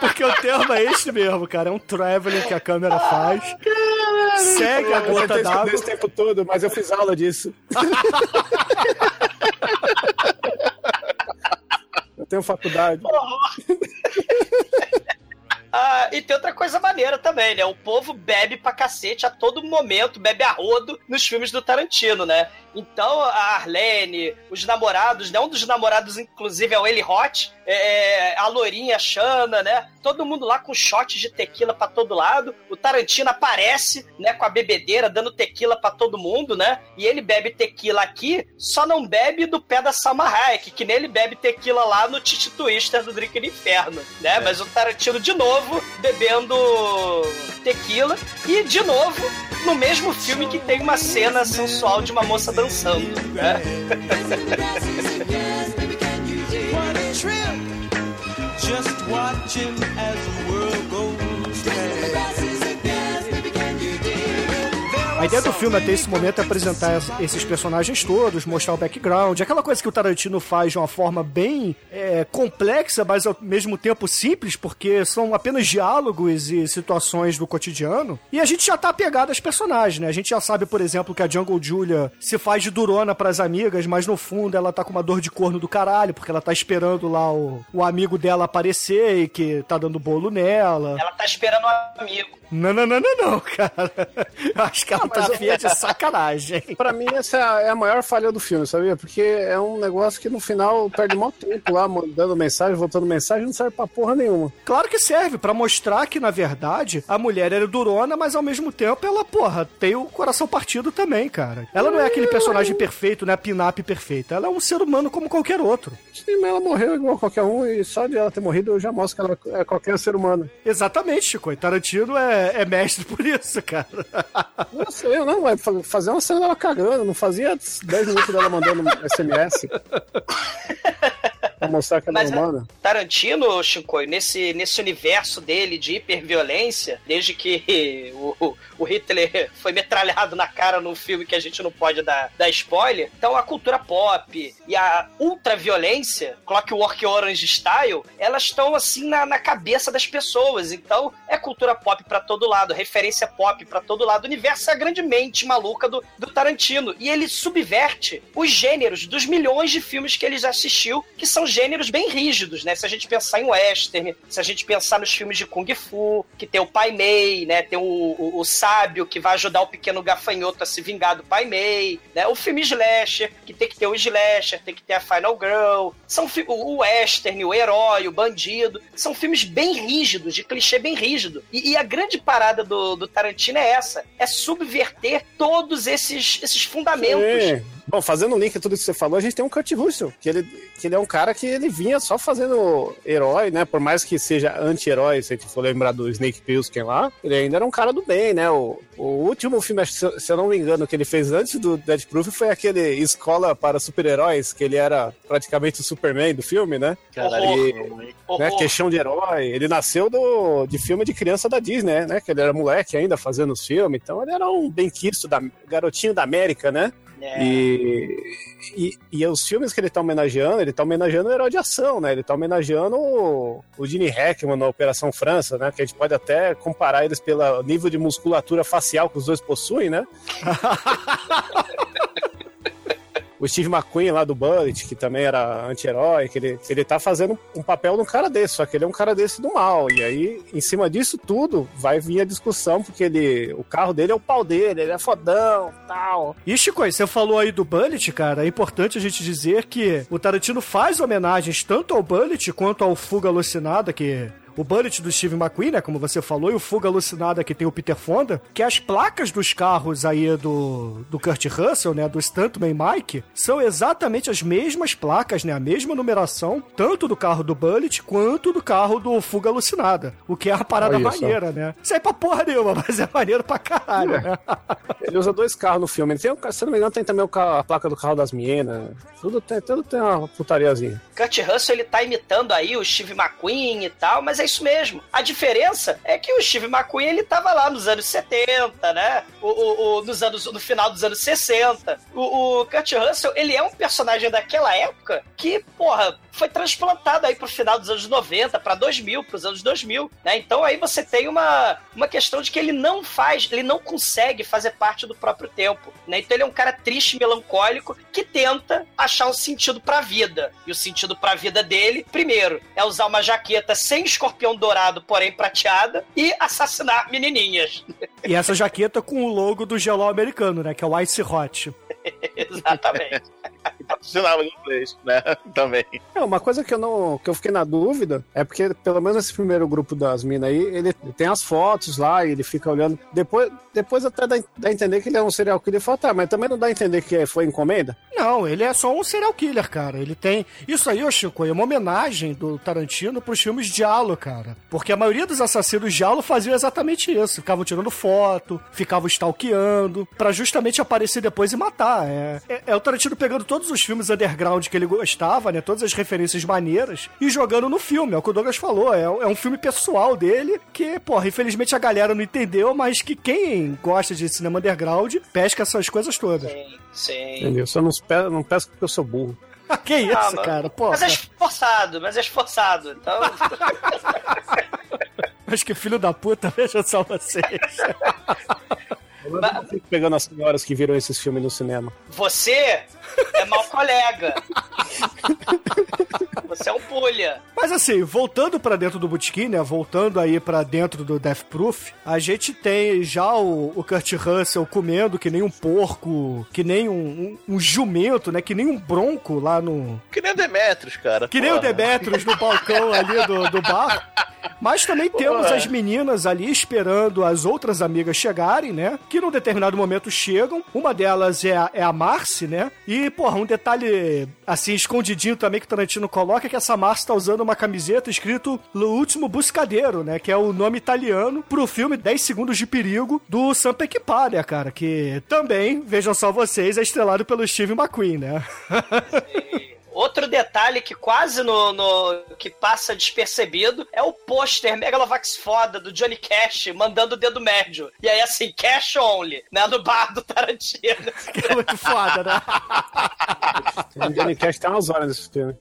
Porque o termo é este mesmo, cara. É um traveling que a câmera faz. Segue a eu gota d'água. esse tempo todo, mas eu fiz aula disso. tenho faculdade. Ah, e tem outra coisa maneira também, né? O povo bebe pra cacete a todo momento, bebe a rodo nos filmes do Tarantino, né? Então a Arlene, os namorados, né? Um dos namorados, inclusive, é o Eli Hot, é, a Lourinha, a Xana, né? Todo mundo lá com shots de tequila pra todo lado. O Tarantino aparece, né? Com a bebedeira, dando tequila pra todo mundo, né? E ele bebe tequila aqui, só não bebe do pé da Salma Hayek, que nem ele bebe tequila lá no Titi Twister do Drink no Inferno, né? Mas o Tarantino, de novo, bebendo tequila. E, de novo, no mesmo filme que tem uma cena sensual de uma moça dançando, né? Just watching as the world goes past. A ideia do filme até esse momento é apresentar es- esses personagens todos, mostrar o background, aquela coisa que o Tarantino faz de uma forma bem é, complexa, mas ao mesmo tempo simples, porque são apenas diálogos e situações do cotidiano. E a gente já tá apegado aos personagens, né? A gente já sabe, por exemplo, que a Jungle Julia se faz de durona pras amigas, mas no fundo ela tá com uma dor de corno do caralho, porque ela tá esperando lá o, o amigo dela aparecer e que tá dando bolo nela. Ela tá esperando um amigo. Não, não, não, não, não, cara. Eu acho que ela tá afia de sacanagem. Pra mim, essa é a, é maior falha do filme, sabia? Porque é um negócio que no final perde mó tempo lá, mandando mensagem, voltando mensagem, não serve pra porra nenhuma. Claro que serve, pra mostrar que, na verdade, a mulher era durona, mas ao mesmo tempo ela, porra, tem o coração partido também, cara. Ela não é aquele personagem perfeito, né? A pin-up perfeita. Ela é um ser humano como qualquer outro. Sim, mas ela morreu igual qualquer um, e só de ela ter morrido eu já mostro que ela é qualquer ser humano. Exatamente, Chico. E Tarantino é, é mestre por isso, cara. Não sei, eu não, vai fa- fazer uma cena dela cagando, não fazia 10 minutos dela mandando SMS. mostrar que ela é Mas, humana. Tarantino, Chico, nesse, nesse universo dele de hiperviolência, desde que o, o Hitler foi metralhado na cara num filme que a gente não pode dar, dar spoiler, então a cultura pop e a ultraviolência, Clockwork Orange Style, elas estão assim na, na cabeça das pessoas. Então é cultura pop pra todo lado, referência pop pra todo lado. O universo é a grande mente maluca do, do Tarantino. E ele subverte os gêneros dos milhões de filmes que ele já assistiu, que são gêneros bem rígidos, né? Se a gente pensar em western, se a gente pensar nos filmes de Kung Fu, que tem o Pai Mei, né? Tem o, o, o sábio que vai ajudar o pequeno gafanhoto a se vingar do Pai Mei, né? O filme slasher, que tem que ter o slasher, tem que ter a Final Girl. São o western, o herói, o bandido. São filmes bem rígidos, de clichê bem rígido. E, e a grande parada do, do Tarantino é essa: é subverter todos esses, esses fundamentos. Sim. Bom, fazendo um link a tudo isso que você falou, a gente tem um Kurt Russell, que ele, que ele é um cara que ele vinha só fazendo herói, né? Por mais que seja anti-herói, se a gente for lembrar do Snake Plissken lá, ele ainda era um cara do bem, né? O, o último filme, se, eu- não me engano, que ele fez antes do Dead Proof foi aquele Escola para Super-Heróis, que ele era praticamente o Superman do filme, né? Horror. E, né, questão de herói. Ele nasceu do, de filme de criança da Disney, né? Que ele era moleque ainda fazendo os filmes, então ele era um bem-quisto, da, garotinho da América, né? É. E, e, e os filmes que ele tá homenageando, ele tá homenageando o herói de ação, né? Ele tá homenageando o, o Gene Hackman na Operação França, né? Que a gente pode até comparar eles pelo nível de musculatura facial que os dois possuem, né? o Steve McQueen lá do Bullet, que também era anti-herói, que ele, ele tá fazendo um papel de um cara desse, só que ele é um cara desse do mal. E aí, em cima disso tudo, vai vir a discussão, porque ele, o carro dele é o pau dele, ele é fodão, tal. E, Chico, você falou aí do Bullet, cara. É importante a gente dizer que o Tarantino faz homenagens tanto ao Bullet quanto ao Fuga Alucinada, que o Bullet do Steve McQueen, né, como você falou, e o Fuga Alucinada que tem o Peter Fonda, que as placas dos carros aí do, do Kurt Russell, né, do Stuntman Mike, são exatamente as mesmas placas, né, a mesma numeração, tanto do carro do Bullet quanto do carro do Fuga Alucinada, o que é uma parada Olha só. maneira, né? Isso aí pra porra nenhuma, mas é maneiro pra caralho, né? Ele usa dois carros no filme. Ele tem, se não me engano, tem também a placa do carro das meninas. Tudo tem, tudo tem uma putariazinha. Kurt Russell ele tá imitando aí o Steve McQueen e tal, mas é isso mesmo. A diferença é que o Steve McQueen ele tava lá nos anos 70, né? O, o- o- nos anos, no final dos anos 60. O, o Kurt Russell ele é um personagem daquela época que, porra, foi transplantado aí pro final dos anos 90, pra 2000, pros anos 2000, né? Então aí você tem uma, uma questão de que ele não faz, ele não consegue fazer parte do próprio tempo, né? Então ele é um cara triste, melancólico, que tenta achar um sentido pra vida. E o sentido pra vida dele, primeiro, é usar uma jaqueta sem escorpião dourado, porém prateada, e assassinar menininhas. E essa jaqueta com o logo do gelol americano, né? Que é o Ice Hot. Exatamente. Patrocinava em inglês, né? Também. É, uma coisa que eu não. que eu fiquei na dúvida é porque, pelo menos esse primeiro grupo das minas aí, ele tem as fotos lá e ele fica olhando. Depois, depois até dá, dá a entender que ele é um serial killer. Fala, tá, mas também não dá a entender que foi encomenda? Não, ele é só um serial killer, cara. Ele tem. Isso aí, ô Chico, é uma homenagem do Tarantino pros filmes de Halo, cara. Porque a maioria dos assassinos de Halo faziam exatamente isso. Ficavam tirando foto, ficavam stalkeando, pra justamente aparecer depois e matar. É, é, é o Tarantino pegando todos os filmes underground que ele gostava, né? Todas as referências maneiras e jogando no filme. É o que o Douglas falou. É, é um filme pessoal dele que, porra, infelizmente a galera não entendeu, mas que quem gosta de cinema underground pesca essas coisas todas. Sim, sim. Entendeu? Só não, não pesco porque eu sou burro. que isso, Ah, mas- cara? Pô, Mas é esforçado, mas é esforçado. Então, mas que filho da puta, veja só vocês. Eu não fico pegando as senhoras que viram esses filmes no cinema. você é mau colega. Você é um pulha. Mas assim, voltando pra dentro do Bootkin, né? Voltando aí pra dentro do Death Proof, a gente tem já o, o Kurt Russell comendo que nem um porco, que nem um, um, um jumento, né? Que nem um bronco lá no. Que nem o Demetrius, cara. Que nem o Porra. Demetrius no balcão ali do, do bar. Mas também temos Porra. as meninas ali esperando as outras amigas chegarem, né? Que num determinado momento chegam. Uma delas é a, é a Marcy, né? E, porra, um detalhe assim, escondidinho também que o Tarantino coloca é que essa Marcy tá usando uma camiseta escrito Lo Último Buscadeiro, né? Que é o nome italiano pro filme 10 Segundos de Perigo do Sam Peckinpah, né, cara? Que também, vejam só vocês, é estrelado pelo Steve McQueen, né? Outro detalhe que quase no, no- que passa despercebido é o pôster Megalovax foda do Johnny Cash mandando o dedo médio. E aí, assim, cash only, né? No bar do Tarantino. Que é muito foda, né? O Johnny Cash tem umas horas nesse filme.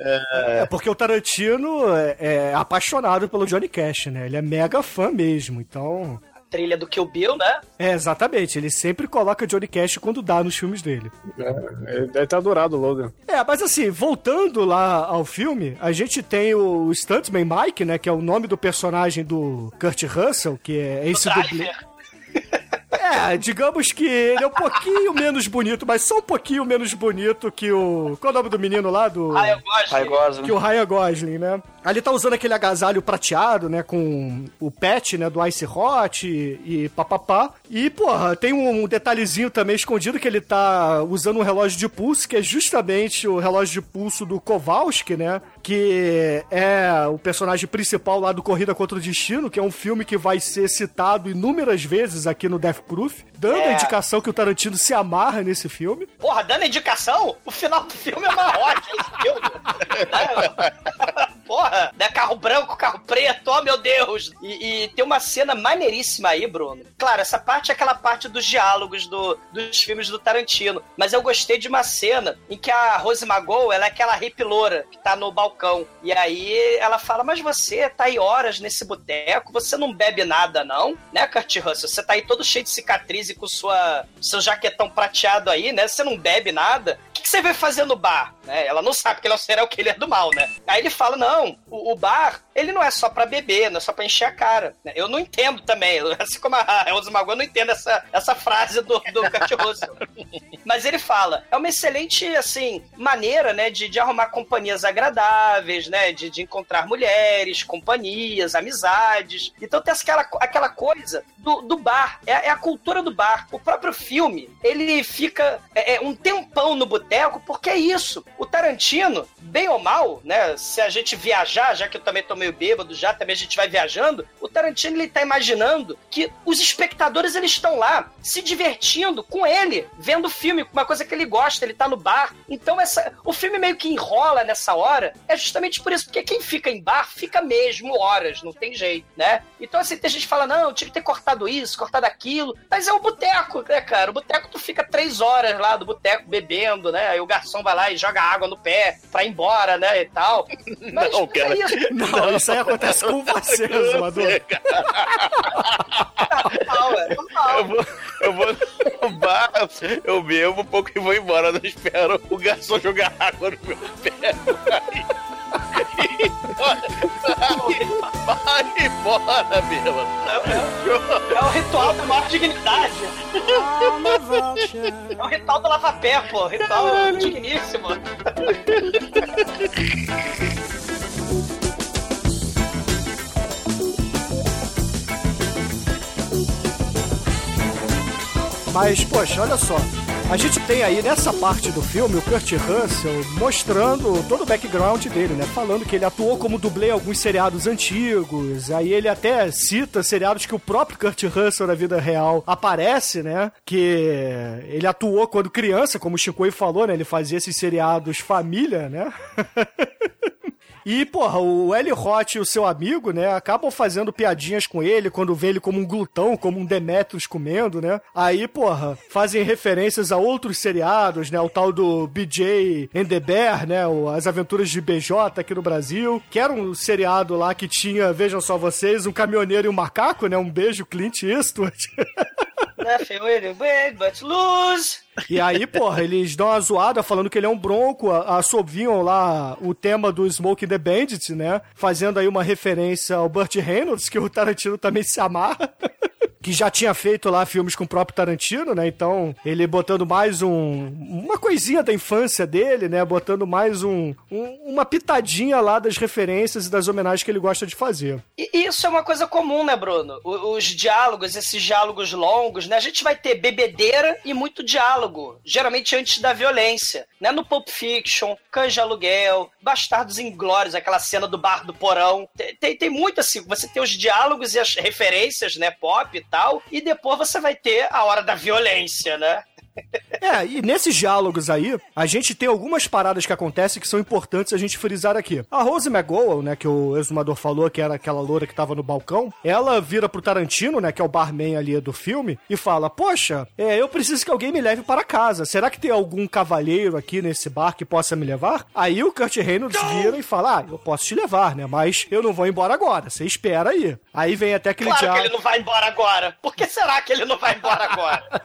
É porque o Tarantino é, é apaixonado pelo Johnny Cash, né? Ele é mega fã mesmo, então. Trilha do Kill Bill, né? É, exatamente. Ele sempre coloca Johnny Cash quando dá nos filmes dele. É, ele deve ter adorado o Logan. É, mas assim, voltando lá ao filme, a gente tem o Stuntman Mike, né? Que é o nome do personagem do Kurt Russell, que é esse dublê. Driver. É, digamos que ele é um pouquinho menos bonito, mas só um pouquinho menos bonito que o. Qual é o nome do menino lá? Do. Pai Gosling. que o Ryan Gosling, né? Ali tá usando aquele agasalho prateado, né? Com o pet, né? Do Ice Hot e, e papapá. E, porra, tem um, detalhezinho também escondido que ele tá usando um relógio de pulso, que é justamente o relógio de pulso do Kowalski, né? Que é o personagem principal lá do Corrida contra o Destino, que é um filme que vai ser citado inúmeras vezes aqui no Death Proof, dando a É. indicação que o Tarantino se amarra nesse filme. Porra, dando indicação, o final do filme é uma ótima esse filme. Né? Porra, né? Carro branco, carro preto, oh meu Deus. E, e tem uma cena maneiríssima aí, Bruno. Claro, essa parte é aquela parte dos diálogos do- dos filmes do Tarantino. Mas eu gostei de uma cena em que a Rose Magol, ela é aquela hippie loura que tá no balcão. E aí ela fala, mas você tá aí horas nesse boteco, você não bebe nada não? Né, Kurt Russell? Você tá aí todo cheio de cicatriz e com sua, seu jaquetão prateado aí, né? Você não bebe nada? O que, que você veio fazer no bar? Né? Ela não sabe que ele é o serial killer do mal, né? Aí ele fala, não, o, o bar, ele não é só pra beber, não é só pra encher a cara. né? Eu não entendo também, assim como a Elza Mago, eu não entendo essa, essa frase do, do Kurt Russell. Mas ele fala, é uma excelente, assim, maneira, né, de, de arrumar companhias agradáveis, né, de, de encontrar mulheres, companhias, amizades. Então tem aquela, aquela coisa do, do bar, é, é a cultura do bar. O próprio filme, ele fica é, é, um tempão no boteco, porque é isso. O Tarantino, bem ou mal, né, se a gente viajar, já que eu também tô meio bêbado já, também a gente vai viajando, o Tarantino, ele tá imaginando que os espectadores, eles estão lá, se divertindo com ele, vendo o filme, uma coisa que ele gosta, ele tá no bar. Então essa, o filme meio que enrola nessa hora, é justamente por isso, porque quem fica em bar, fica mesmo horas, não tem jeito, né? Então assim, tem gente que fala, não, tinha que ter cortado isso, cortado aquilo, mas é o boteco, né, cara? O boteco tu fica três horas lá do boteco bebendo, né? Aí o garçom vai lá e joga água no pé pra ir embora, né, e tal. Mas, Não, mas cara. é isso. Não, isso aí acontece com você, Zumador. Eu vou, eu vou no bar, eu bebo um pouco e vou embora. Não espero o garçom jogar água no meu pé. Vai embora, meu. É o ritual da maior dignidade. É o ritual do lava-pé, pô. Ritual digníssimo. Mas, poxa, olha só. A gente tem aí nessa parte do filme o Kurt Russell mostrando todo o background dele, né? Falando que ele atuou como dublê em alguns seriados antigos. Aí ele até cita seriados que o próprio Kurt Russell na vida real aparece, né? Que ele atuou quando criança, como o Chico falou, né? Ele fazia esses seriados família, né? E, porra, o Eli Roth e o seu amigo, né, acabam fazendo piadinhas com ele quando vê ele como um glutão, como um Demetrius comendo, né? Aí, porra, fazem referências a outros seriados, né? O tal do BJ and the Bear, né? As Aventuras de BJ aqui no Brasil, que era um seriado lá que tinha, vejam só vocês, um caminhoneiro e um macaco, né? Um beijo, Clint Eastwood. Nothing win but lose. E aí, porra, eles dão uma zoada falando que ele é um bronco, a- assoviam lá o tema do Smoke the Bandit, né? Fazendo aí uma referência ao Burt Reynolds, que o Tarantino também se amarra. Que já tinha feito lá filmes com o próprio Tarantino, né? Então, ele botando mais um. Uma coisinha da infância dele, né? Botando mais um, um- uma pitadinha lá das referências e das homenagens que ele gosta de fazer. E isso é uma coisa comum, né, Bruno? Os diálogos, esses diálogos longos, né? A gente vai ter bebedeira e muito diálogo, geralmente antes da violência, né? No Pulp Fiction, de Aluguel, Bastardos Inglórios, aquela cena do bar do porão. Tem, tem, tem muito assim, você tem os diálogos e as referências, né, pop e tal, e depois você vai ter a hora da violência, né? É, e nesses diálogos aí, a gente tem algumas paradas que acontecem que são importantes a gente frisar aqui. A Rose McGowan, né, que o exumador falou, que era aquela loura que tava no balcão, ela vira pro Tarantino, né, que é o barman ali do filme, e fala, poxa, é, eu preciso que alguém me leve para casa. Será que tem algum cavalheiro aqui nesse bar que possa me levar? Aí o Kurt Reynolds vira e fala, ah, eu posso te levar, né, mas eu não vou embora agora, você espera aí. Aí vem até aquele Claro que diálogo... ele não vai embora agora. Por que será que ele não vai embora agora?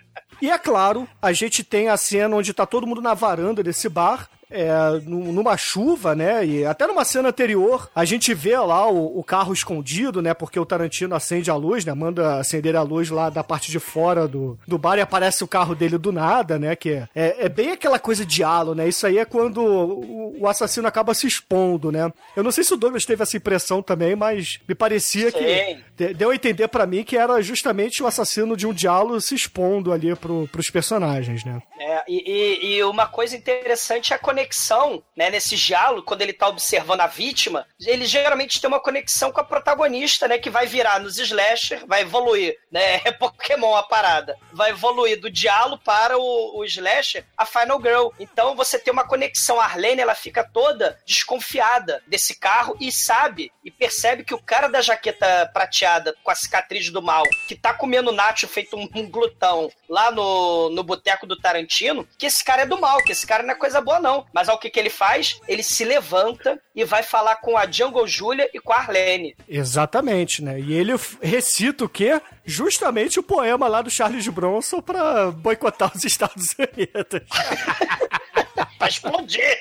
E é claro, a gente tem a cena onde tá todo mundo na varanda desse bar. É, nu- numa chuva, né? E até numa cena anterior, a gente vê lá o, o carro escondido, né? Porque o Tarantino acende a luz, né? Manda acender a luz lá da parte de fora do, do bar e aparece o carro dele do nada, né? Que é, é, é bem aquela coisa de halo, né? Isso aí é quando o, o assassino acaba se expondo, né? Eu não sei se o Douglas teve essa impressão também, mas me parecia que Sim. de- deu a entender pra mim que era justamente o assassino de um diálogo se expondo ali pro, pros personagens, né? É, e, e- e uma coisa interessante é a conexão, né? Nesse diálogo, quando ele tá observando a vítima, ele geralmente tem uma conexão com a protagonista, né? Que vai virar nos slasher, vai evoluir, né? É Pokémon a parada. Vai evoluir do diálogo para o, o slasher, a Final Girl. Então você tem uma conexão. A Arlene, ela fica toda desconfiada desse carro e sabe e percebe que o cara da jaqueta prateada com a cicatriz do mal, que tá comendo nacho feito um, um glutão lá no, no boteco do Tarantino, que esse cara é do mal, que esse cara não é coisa boa não. Mas ao que que ele faz? Ele se levanta e vai falar com a Jungle Julia e com a Arlene. Exatamente, né? E ele recita o quê? Justamente o poema lá do Charles Bronson pra boicotar os Estados Unidos. Pra explodir!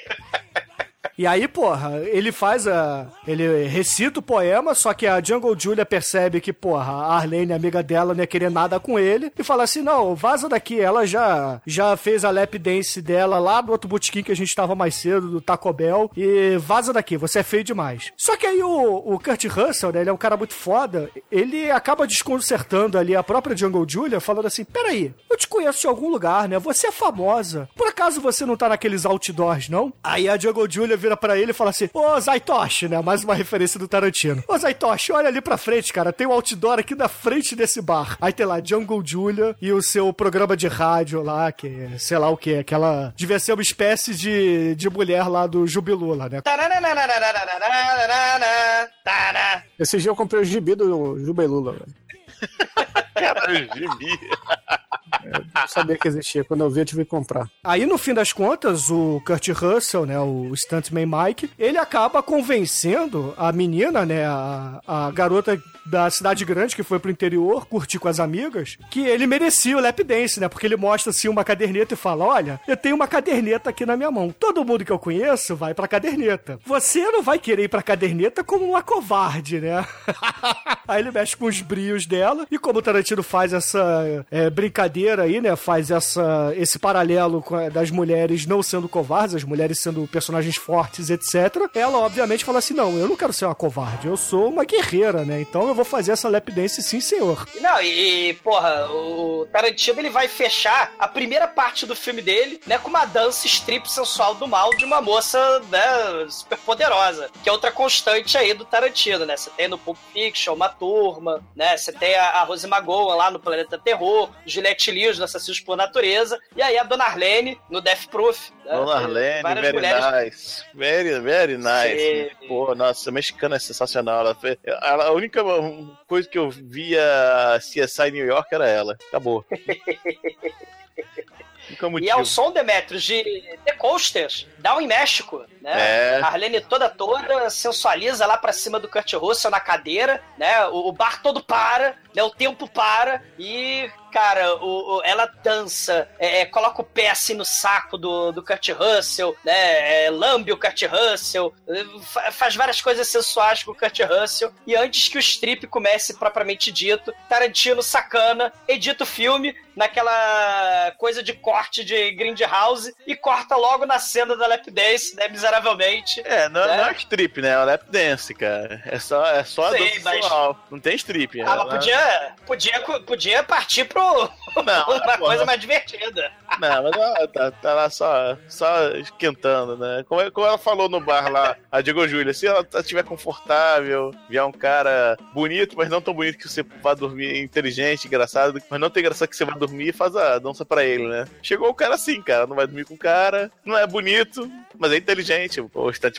E aí, porra, ele faz a. Ele recita o poema, só que a Jungle Julia percebe que, porra, a Arlene, amiga dela, não ia querer nada com ele. E fala assim: não, vaza daqui. Ela já, já fez a lap dance dela lá do outro botequim que a gente tava mais cedo, do Taco Bell. E vaza daqui, você é feio demais. Só que aí o, o Kurt Russell, né? Ele é um cara muito foda. Ele acaba desconcertando ali a própria Jungle Julia, falando assim: peraí, eu te conheço de algum lugar, né? Você é famosa. Por acaso você não tá naqueles outdoors, não? Aí a Jungle Julia vira para ele e fala assim: Ô Zaitoshi, né? Mais uma referência do Tarantino. Ô Zaitoshi, olha ali pra frente, cara. Tem um outdoor aqui na frente desse bar. Aí tem lá Jungle Julia e o seu programa de rádio lá, que é, sei lá o que, aquela. Devia ser uma espécie de, de mulher lá do Jubilula, né? Esse dia eu comprei o gibi do Jubilula, velho. Cara, gibi. Não sabia que existia. Quando eu vi, eu tive que comprar. Aí, no fim das contas, o Kurt Russell, né, o Stuntman Mike, ele acaba convencendo a menina, né, a, a garota da cidade grande que foi pro interior curtir com as amigas, que ele merecia o lap dance, né, porque ele mostra assim uma caderneta e fala: Olha, eu tenho uma caderneta aqui na minha mão. Todo mundo que eu conheço vai pra caderneta. Você não vai querer ir pra caderneta como uma covarde, né? Aí ele mexe com os brios dela, e como o Tarantino faz essa é, brincadeira roteiro aí, né, faz essa, esse paralelo a- das mulheres não sendo covardes, as mulheres sendo personagens fortes, etc. Ela, obviamente, fala assim: não, eu não quero ser uma covarde, eu sou uma guerreira, né? Então eu vou fazer essa lap dance sim, senhor. Não, e, porra, o Tarantino ele vai fechar a primeira parte do filme dele, né, com uma dança strip sensual do mal de uma moça, né, super poderosa, que é outra constante aí do Tarantino, né? Você tem no Pulp Fiction uma turma, né? Você tem a, a Rose McGowan lá no Planeta Terror, Juliette Lewis no Assassinos por Natureza, e aí a Dona Arlene no Death Proof. né? Dona Arlene, very mulheres nice. Very, very nice. Sim. Pô, nossa, a mexicana é sensacional. Ela fez- ela- a única coisa que eu via CSI New York era ela. Acabou. E é o som, Demetrius, de The Coasters, Down em México, né? É. A Arlene toda toda sensualiza lá pra cima do Kurt Russell na cadeira, né? O, o bar todo para, né? O tempo para e, cara, o, o- ela dança, é, é, coloca o pé assim no saco do, do Kurt Russell, né? É, lambe o Kurt Russell, é, fa- faz várias coisas sensuais com o Kurt Russell e antes que o strip comece propriamente dito, Tarantino sacana, edita o filme naquela coisa de corte de Grindhouse e corta logo na cena da lap dance, né, miseravelmente. É, não, né? não é strip, né? É lap dance, cara. É só, é só a Sei, mas-. Não tem strip. Ah, mas Ela- podia, podia, podia partir pro Não, uma coisa mais divertida. Não, mas ela tá, tá lá só, só esquentando, né? Como, como ela falou no bar lá, a Diego Júlia, se ela estiver confortável, vier um cara bonito, mas não tão bonito que você vá dormir, inteligente, engraçado, mas não tão engraçado que você vai dormir, faz a dança pra ele, né? Chegou o cara assim, cara, não vai dormir com o cara, não é bonito, mas é inteligente. O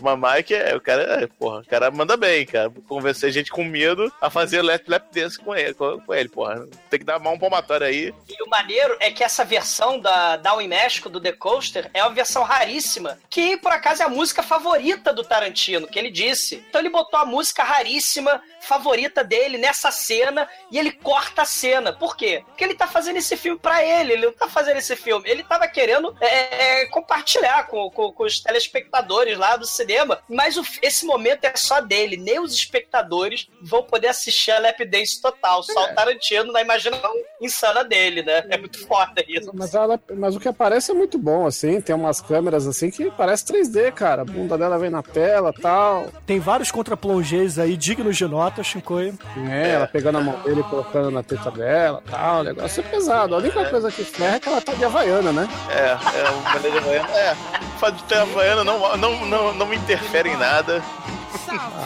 Mamai, que é, o cara, é, porra, o cara manda bem, cara. Convencer gente com medo a fazer lap, lap dance com ele, com, com ele, porra. Tem que dar mão palmatória aí. E o maneiro é que essa versão da Down in México, do The Coaster, é uma versão raríssima, que por acaso é a música favorita do Tarantino, que ele disse. Então ele botou a música raríssima, favorita dele, nessa cena, e ele corta a cena. Por quê? Porque ele tá fazendo esse filme pra ele, ele não tá fazendo esse filme. Ele tava querendo é, é, compartilhar com, com- com os telespectadores lá do cinema, mas o- esse momento é só dele, nem os espectadores vão poder assistir a Lap Dance total, só o Tarantino na imaginação insana dele, né? É muito foda isso. Mas, ela- mas o que aparece é muito bom, assim. Tem umas câmeras assim que parece 3D, cara. A bunda dela vem na tela tal. Tem vários contraplongés aí dignos de nota, Shinkoi. É, ela pegando a mão dele e colocando na teta dela tal. O negócio é pesado. A única coisa que ferra é que ela tá de havaiana, né? É, é um balé de Havaiana. É, o fato de ter Havaiana não, não, não, não me interfere em nada.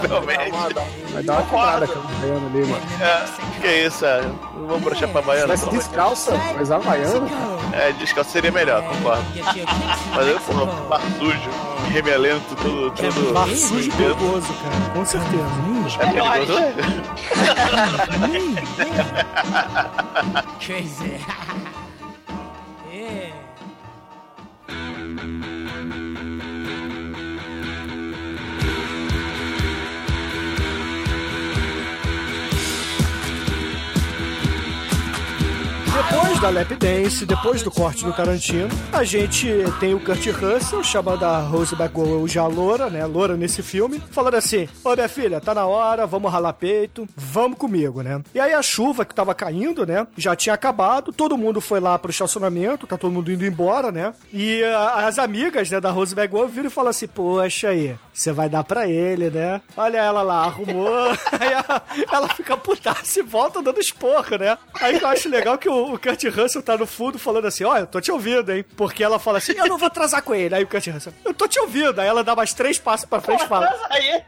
Realmente. Vai dar uma quebrada com a havaiana ali, mano. É, que isso, é. Não vamos brochar pra Havaiana. Parece não. descalça, mas a havaiana. É, descalço seria melhor, concordo. Mas eu, porra, bar sujo, remelento, tudo. tudo Bar sujo e perigoso, cara, com certeza. É perigoso, é? Crazy. yeah. Depois da lap dance, depois do corte do Tarantino, a gente tem o Kurt Russell, chamando a Rose McGowan já loura, né? Loura nesse filme, falando assim: Ô minha filha, tá na hora, vamos ralar peito, vamos comigo, né? E aí a chuva que tava caindo, né? Já tinha acabado, todo mundo foi lá pro estacionamento, tá todo mundo indo embora, né? E ah, as amigas, né, da Rose McGowan viram e falaram assim: Poxa aí, você vai dar pra ele, né? Olha ela lá, arrumou. aí ela, ela fica putaça e volta dando esporro, né? Aí eu acho legal que o Kurt Russell tá no fundo falando assim: Olha, eu tô te ouvindo, hein? Porque ela fala assim: Eu não vou atrasar com ele. Aí o Kurt Russell, eu tô te ouvindo. Aí ela dá mais três passos pra frente e fala: Aí,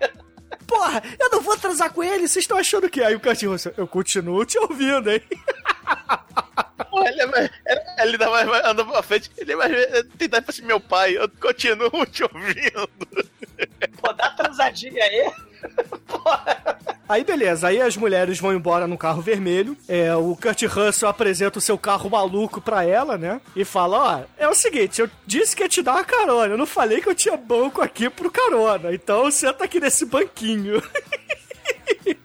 Porra, eu não vou atrasar com ele, vocês estão achando que? Aí o Kurt Russell, eu continuo te ouvindo, hein? Porra, ele, é mais, ele- dá mais, mais- anda pra frente, ele é mais. Tem idade pra ser meu pai, eu continuo te ouvindo. Pô, dá transadinha aí. Aí beleza, aí as mulheres vão embora no carro vermelho. É, o Kurt Russell apresenta o seu carro maluco pra ela, né? E fala: Ó, é o seguinte, eu disse que ia te dar uma carona. Eu não falei que eu tinha banco aqui pro carona. Então senta aqui nesse banquinho.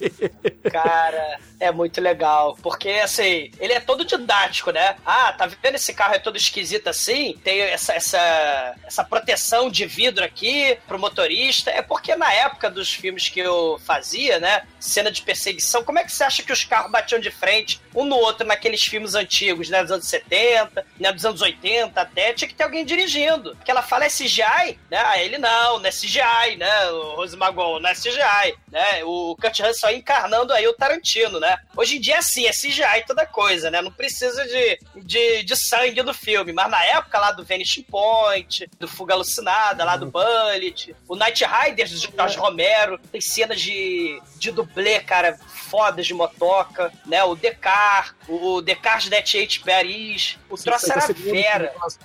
Cara, é muito legal. Porque, assim, ele é todo didático, né? Ah, tá vendo esse carro é todo esquisito assim? Tem essa, essa, essa proteção de vidro aqui pro motorista. É porque na época dos filmes que eu fazia, né? Cena de perseguição, como é que você acha que os carros batiam de frente um no outro naqueles filmes antigos, né? Dos anos 70, né? Dos anos 80 até, tinha que ter alguém dirigindo. Porque ela fala é CGI, né? Aí ele não, não é CGI, né? O Rose Magon, não é CGI, né? O Kurt Russell aí encarnando aí o Tarantino, né? Hoje em dia é assim, é CGI toda coisa, né? Não precisa de, de, de sangue no filme. Mas na época lá do Vanishing Point, do Fuga Alucinada, lá do Bullet, o Night Riders do Jorge Romero, tem cenas de, de dublê, cara, fodas de motoca, né? O Decar, o de Death Eight Paris, o troço era 60 segundos fera. Nicolas.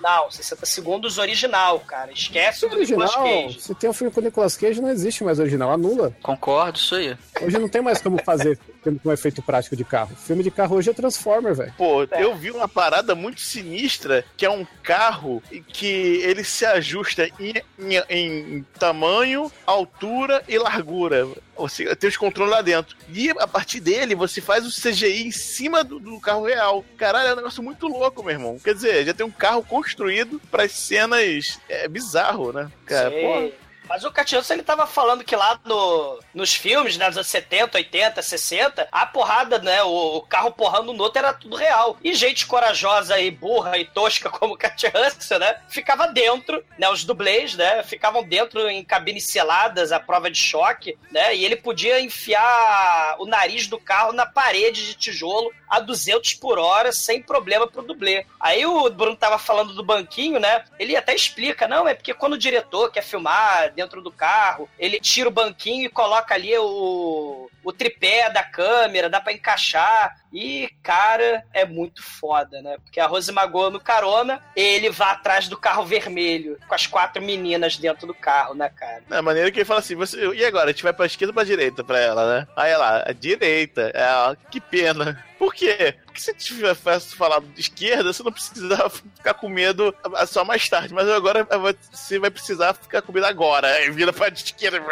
Não, 60 segundos original, cara. Esquece o do Nicolas original, Cage. se tem um filme com o Nicolas Cage, não existe mais original, anula. Concordo, isso aí. Hoje não tem mais como fazer filme com efeito prático de carro. Filme de carro hoje é Transformer, velho. Pô, É. eu vi uma parada muito sinistra, que é um carro que ele se ajusta em, em- em tamanho, altura e largura. Você tem os controles lá dentro. E a partir dele, você faz o CGI em cima do, do carro real. Caralho, é um negócio muito louco, meu irmão. Quer dizer, já tem um carro construído para as cenas. É bizarro, né? Cara, Sim. pô. Mas o Catiança, ele tava falando que lá no, nos filmes, né, dos anos 70, 80, 60, a porrada, né, o, o carro porrando no outro era tudo real. E gente corajosa e burra e tosca como o Catiança, né, ficava dentro, né, os dublês, né, ficavam dentro em cabines seladas, à prova de choque, né, e ele podia enfiar o nariz do carro na parede de tijolo a 200 por hora, sem problema pro dublê. Aí o Bruno tava falando do banquinho, né? Ele até explica, não, é porque quando o diretor quer filmar dentro do carro, ele tira o banquinho e coloca ali o, o tripé da câmera, dá pra encaixar. E, cara, é muito foda, né? Porque a Rose Magoa no carona, ele vai atrás do carro vermelho, com as quatro meninas dentro do carro, né, cara? É maneira que ele fala assim, você, e agora? A gente vai pra esquerda ou pra direita pra ela, né? Aí ela, a direita. É, ó, que pena. Por quê? Porque se tivesse falado de esquerda, você não precisava ficar com medo só mais tarde. Mas agora você vai precisar ficar com medo agora. Aí vira pra esquerda.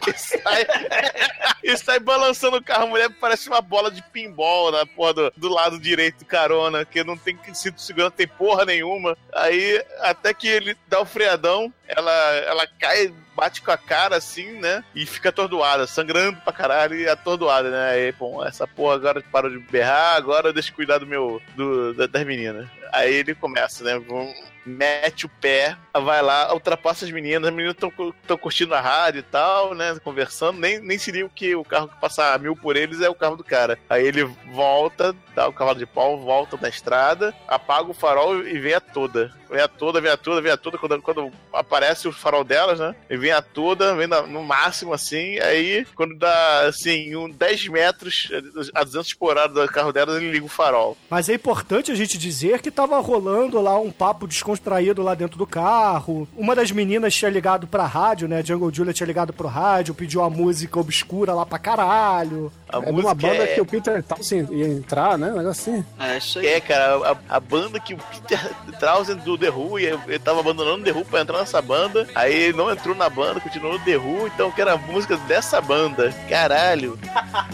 E sai, balançando o carro. A mulher parece uma bola de pinball na porra do, do lado direito do carona, que não tem cinto de segurança, tem porra nenhuma. Aí, até que ele dá o freadão, ela, ela cai, bate com a cara assim, né? E fica atordoada, sangrando pra caralho e atordoada, né? Aí, bom, essa porra agora parou de berrar, agora deixa eu cuidar do meu. Do, da- das meninas. Aí ele começa, né? Vum, Mete o pé, vai lá, ultrapassa as meninas, as meninas estão curtindo a rádio e tal, né? Conversando, nem, nem se liga que o carro que passa mil por eles é o carro do cara. Aí ele volta, dá o cavalo de pau, volta na estrada, apaga o farol e vem a toda. Vem a toda, vem a toda, vem a toda. Quando, quando aparece o farol delas, né? E vem a toda, vem na- no máximo assim. Aí, quando dá assim, um 10 metros a 200 por hora do carro delas, ele liga o farol. Mas é importante a gente dizer que tava rolando lá um papo descontraído lá dentro do carro. Uma das meninas tinha ligado pra rádio, né? A Jungle Julia tinha ligado pro rádio, pediu uma música obscura lá pra caralho. A É numa banda que o Peter Townsend ia entrar, né? Um negócio assim. É isso aí. É, cara, a, a banda que o Peter Townsend do The Who, e ele tava abandonando o The Who pra entrar nessa banda, aí ele não entrou na banda, continuou no The Who, então que era a música dessa banda. Caralho.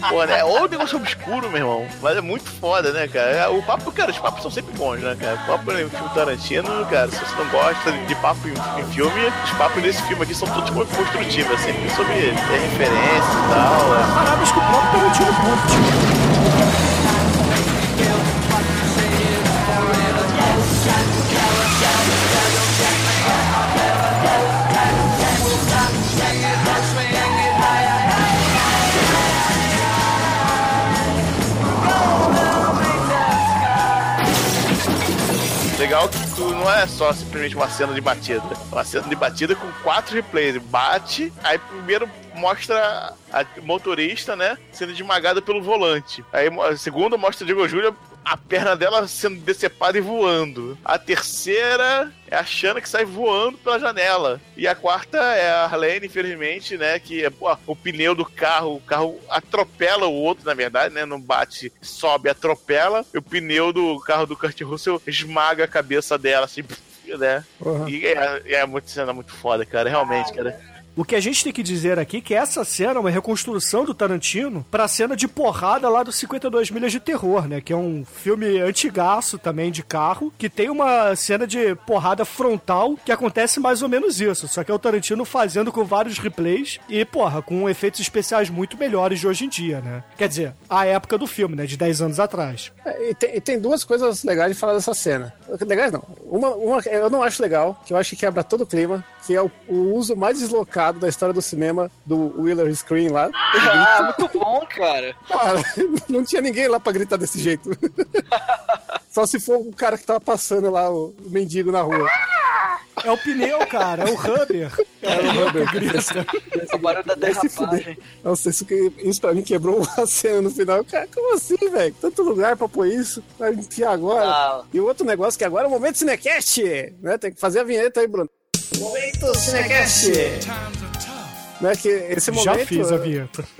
Pô, né? Ou negócio obscuro, meu irmão. Mas é muito foda, né, cara? O papo, cara, os papos são sempre bons, né, cara? O papo em filme Tarantino, cara, se você não gosta de papo em, em filme, os papos nesse filme aqui são todos construtivos, é sempre sobre é, referência e tal. é. Paradas que o próprio. Legal tu não é só simplesmente uma cena de batida. É uma cena de batida com quatro replays. Bate, aí primeiro mostra a motorista, né, sendo esmagada pelo volante. Aí segundo mostra a Diego Júlia a perna dela sendo decepada e voando. A terceira é a que sai voando pela janela. E a quarta é a Arlene, infelizmente, né? Que pô, o pneu do carro, o carro atropela o outro, na verdade, né? Não bate, sobe, atropela. E o pneu do carro do Kurt Russell esmaga a cabeça dela, assim, né? Porra. E é, é muito cena muito foda, cara. Realmente, cara. O que a gente tem que dizer aqui é que essa cena é uma reconstrução do Tarantino pra cena de porrada lá do 52 Milhas de Terror, né? Que é um filme antigaço também de carro, que tem uma cena de porrada frontal que acontece mais ou menos isso. Só que é o Tarantino fazendo com vários replays e, porra, com efeitos especiais muito melhores de hoje em dia, né? Quer dizer, a época do filme, né? De 10 anos atrás. É, e, tem, e tem duas coisas legais de falar dessa cena. Legais não. Uma, uma eu não acho legal, que eu acho que quebra todo o clima, que é o, o uso mais deslocado da história do cinema do Wheeler Screen lá. Ah, muito bom, cara. Cara, não tinha ninguém lá pra gritar desse jeito. Só se for o cara que tava passando lá, o mendigo na rua. É o pneu, cara, é o rubber. É o Rubber. O barulho da derrapagem. Nossa, isso, que- isso pra mim quebrou a cena no final. Cara, como assim, velho? Tanto lugar pra pôr isso. Vai enfiar agora. Ah, E o outro negócio que agora é o momento Cinecast, né? Tem que fazer a vinheta aí, Bruno. Momento Cinecast. Né, que esse momento, Já fiz a vinheta.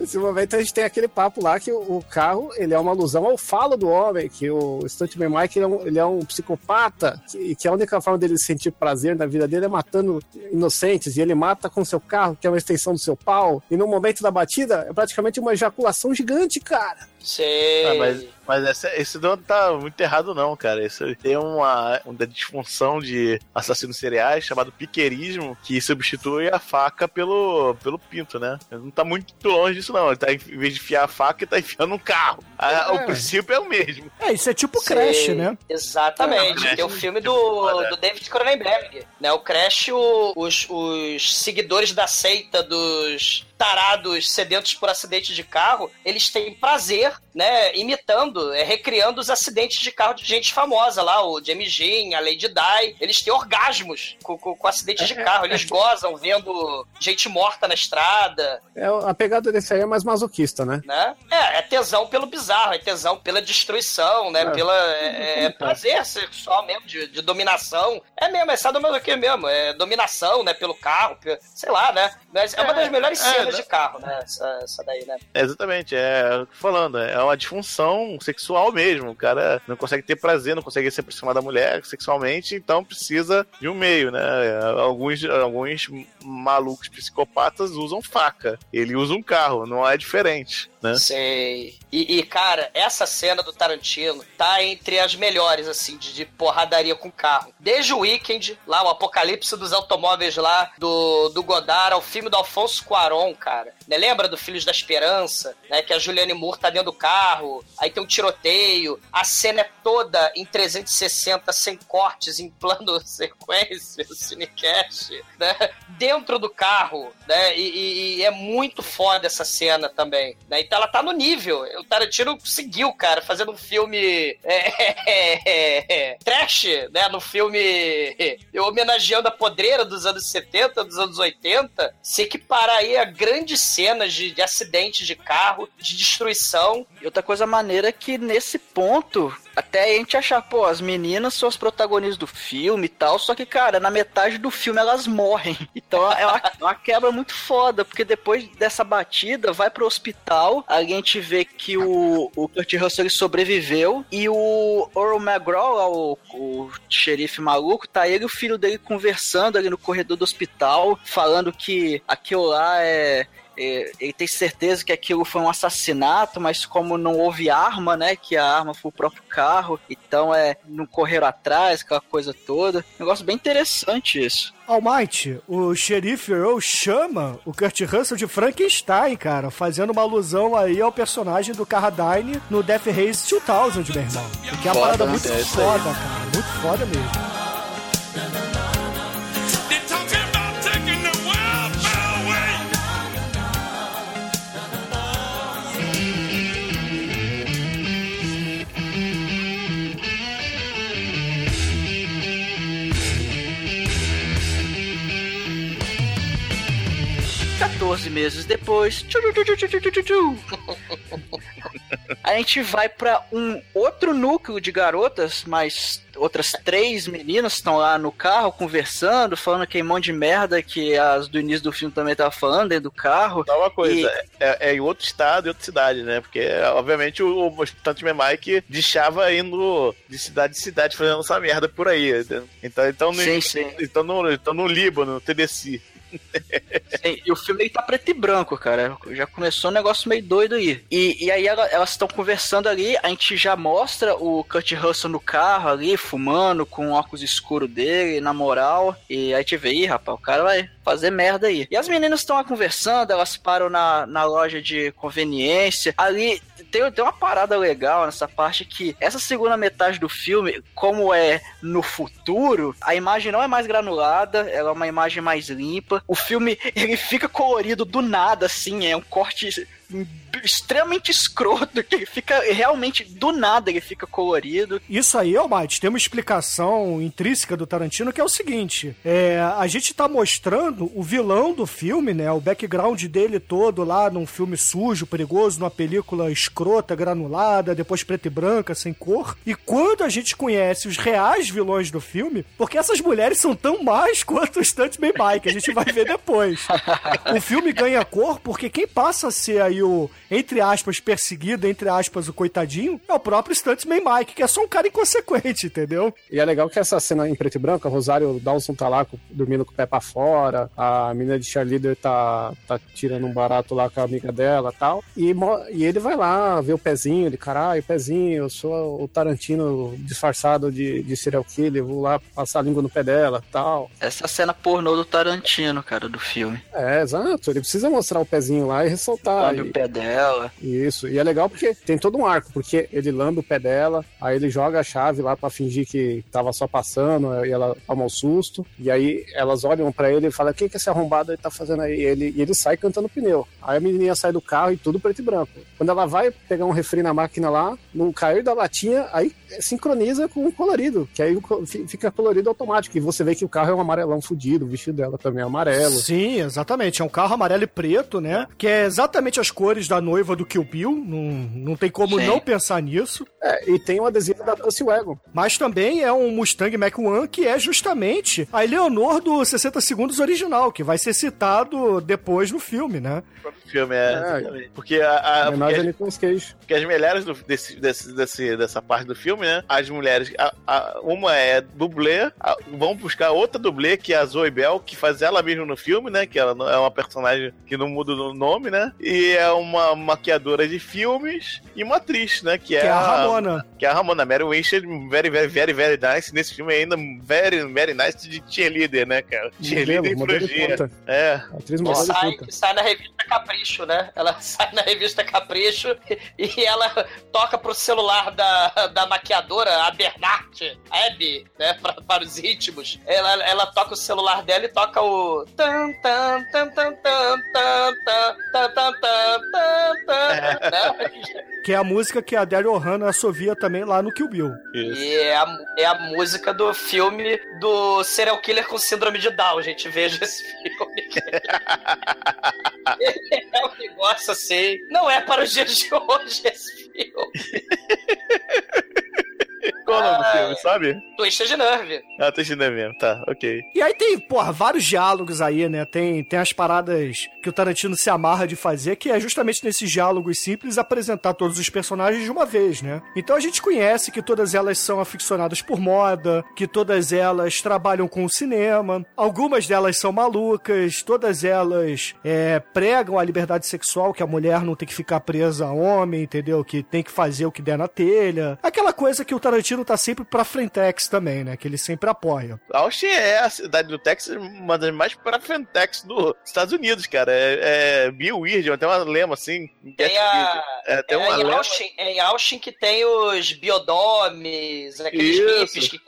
Esse momento a gente tem aquele papo lá que o, carro ele é uma alusão ao falo do homem, que o Stuntman Mike ele é um, ele é um psicopata que, que a única forma dele sentir prazer na vida dele é matando inocentes e ele mata com seu carro, que é uma extensão do seu pau. E no momento da batida é praticamente uma ejaculação gigante, cara. Sei. Ah, mas mas essa- esse não tá muito errado, não, cara. Esse tem uma, uma disfunção de assassinos seriais chamado piquerismo que substitui a faca pelo, pelo pinto, né? Não tá muito longe disso, não. Ele tá, em vez de enfiar a faca, ele tá enfiando um carro. Ah, É. O princípio é o mesmo. É, isso é tipo Sei. Crash, né? Exatamente. É, Tem o filme do, Foda. do David Cronenberg. Né? O Crash, o- os, os seguidores da seita dos tarados sedentos por acidente de carro, eles têm prazer, né, imitando, é, recriando os acidentes de carro de gente famosa lá, o Jamie Jean, a Lady Di, eles têm orgasmos com, com, com acidentes de carro, eles gozam vendo gente morta na estrada, É, a pegada desse aí é mais masoquista, né? né? É, é tesão pelo bizarro, é tesão pela destruição, né? É. Pela é, é prazer sexual mesmo, de, de dominação. É mesmo, é sadomasoquismo mesmo, é dominação, né? Pelo carro, sei lá, né? Mas é uma das melhores é, cenas de carro, né? Essa, essa daí, né? É, exatamente, é tô falando, é uma disfunção sexual mesmo. O cara não consegue ter prazer, não consegue se aproximar da mulher sexualmente, então precisa de um meio, né? Alguns, alguns malucos psicopatas usam faca, ele usa um carro, não é diferente, né? Sei. E, e, cara, essa cena do Tarantino tá entre as melhores, assim, de, de porradaria com carro. Desde o Weekend, lá, o apocalipse dos automóveis lá, do, do Godard, ao filme do Alfonso Cuarón, cara. Né? Lembra do Filhos da Esperança, né? Que a Juliane Moore tá dentro do carro, aí tem um tiroteio, a cena é toda em 360, sem cortes, em plano sequência, cinecast, né? Dentro do carro, né? E, e- e é muito foda essa cena também, né? Então ela tá no nível. O Tarantino conseguiu, cara, fazendo um filme é, trash, né? No filme homenageando a podreira dos anos 70, dos anos 80, se equiparar aí a grandes cenas de, de acidente de carro, de destruição. E outra coisa maneira é que nesse ponto, até a gente achar, pô, as meninas são as protagonistas do filme e tal, só que, cara, na metade do filme elas morrem. Então é uma, é uma quebra muito foda, porque depois dessa batida, vai pro hospital, a gente vê que o, o Kurt Russell sobreviveu, e o Earl McGraw, o, o xerife maluco, tá ele e o filho dele conversando ali no corredor do hospital, falando que aquilo lá é, ele tem certeza que aquilo foi um assassinato, mas como não houve arma, né? Que a arma foi o próprio carro, então é não correram atrás, aquela coisa toda. Negócio bem interessante isso. Almighty, o xerife Earl chama o Kurt Russell de Frankenstein, cara, fazendo uma alusão aí ao personagem do Carradine no Death Race 2000, meu irmão. Que é uma Foda, parada né? muito É foda, cara. Muito foda mesmo. 14 meses depois. A gente vai para um outro núcleo de garotas, mas outras três meninas estão lá no carro conversando, falando que é de merda que as do início do filme também estavam falando dentro do carro. Tá uma coisa, e... é, é, é em outro estado e outra cidade, né? Porque, obviamente, o, o Tante Mike deixava indo de cidade em cidade fazendo essa merda por aí. Então, então, no, sim, então, no, então no Líbano, no Tennessee. Sim, e o filme ele tá preto e branco, cara. Já começou um negócio meio doido aí. E, e aí ela- elas estão conversando ali, a gente já mostra o Kurt Russell no carro ali, fumando, com óculos escuro dele, na moral. E aí a gente vê, ih, rapaz, o cara vai fazer merda aí. E as meninas estão lá conversando, elas param na, na loja de conveniência. Ali tem, tem uma parada legal nessa parte que essa segunda metade do filme, como é no futuro, a imagem não é mais granulada, ela é uma imagem mais limpa. O filme, ele fica colorido do nada, assim, é um corte extremamente escroto, que ele fica realmente do nada ele fica colorido. Isso aí, Almighty, tem uma explicação intrínseca do Tarantino que é o seguinte: é, a gente tá mostrando o vilão do filme, né? O background dele todo lá num filme sujo, perigoso, numa película escrota, granulada, depois preta e branca, sem cor. E quando a gente conhece os reais vilões do filme, porque essas mulheres são tão más quanto o Stuntman Mike, a gente vai ver depois. o filme ganha cor porque quem passa a ser aí o, entre aspas, perseguido, entre aspas, o coitadinho, é o próprio Stuntman Mike, que é só um cara inconsequente, entendeu? E é legal que essa cena em preto e branco, a Rosário Dawson tá lá dormindo com o pé pra fora, a menina de cheerleader tá, tá tirando um barato lá com a amiga dela e tal. E, mo- e ele vai lá ver o pezinho, ele, caralho, pezinho, eu sou o Tarantino disfarçado de, de serial killer, vou lá passar a língua no pé dela tal. Essa cena pornô do Tarantino, cara, do filme. É, exato, ele precisa mostrar o pezinho lá e ressaltar. Lambe E- o pé dela. Isso, e é legal porque tem todo um arco, porque ele lambe o pé dela, aí ele joga a chave lá pra fingir que tava só passando, e ela toma um susto, e aí elas olham pra ele e falam: O que, que esse arrombado aí tá fazendo aí? E ele, e ele sai cantando pneu. Aí a menininha sai do carro e tudo preto e branco. Quando ela vai pegar um refri na máquina lá, no cair da latinha, aí sincroniza com o colorido, que aí fica colorido automático, e você vê que o carro é um amarelão fudido, o vestido dela também é amarelo. Sim, exatamente. É um carro amarelo e preto, né? Que é exatamente as cores da noiva do Kill Bill. Não, não tem como Sim. não pensar nisso. É, e tem o adesivo da Pussy Wagon. Mas também é um Mustang Mach-1 que é justamente a Eleonor do 60 Segundos original, que vai ser citado depois no filme, né? O filme é. É. Porque, a, a, porque, as, porque as mulheres do- desse, desse, desse- dessa parte do filme, né? As mulheres. a- a- uma é dublê, a- vão buscar outra dublê, que é a Zoe Bell, que faz ela mesma no filme, né? Que ela não- é uma personagem que não muda o nome, né? E é uma maquiadora de filmes e uma atriz, né? Que é, Que é a Ramona. Que é a Ramona Mary Winchester, very, very, very, very nice. Nesse filme ainda, very, very nice de cheerleader, né, cara? Cheerleader e Modelo, ponta. É. Atriz Que modelo de sai, sai na revista Capricho, né? Ela sai na revista Capricho e ela toca pro celular da, da maquiadora, a Bernard, Abby, né? Pra, para os íntimos. Ela, ela toca o celular dela e toca o. Tan, tan, tan, tan, tan, tan, tan, tan, tan, tan, né? Que é a música que a Daryl Hannah assovia também lá no Kill Bill. E é a, é a música do filme do serial killer com síndrome de Down, gente. Veja esse filme. é um negócio assim. Não é para os dias de hoje esse filme. Qual o nome do Ah. filme, sabe? Twisted Nerve. Ah, tô entendendo mesmo. Tá, ok. E aí tem, porra, vários diálogos aí, né? Tem, tem as paradas que o Tarantino se amarra de fazer, que é justamente nesses diálogos simples apresentar todos os personagens de uma vez, né? Então a gente conhece que todas elas são aficionadas por moda, que todas elas trabalham com o cinema, algumas delas são malucas, todas elas é, pregam a liberdade sexual, que a mulher não tem que ficar presa a homem, entendeu? Que tem que fazer o que der na telha. Aquela coisa que o Tarantino tá sempre pra frentex também, né? Que ele sempre apoia. Austin é a cidade do Texas, uma das mais pra frentex dos Estados Unidos, cara. É, é Bill Weird, tem uma lema assim. Tem a. É, tem é, uma em, lema. Austin, é em Austin que tem os biodomes, aqueles Isso. hippies que o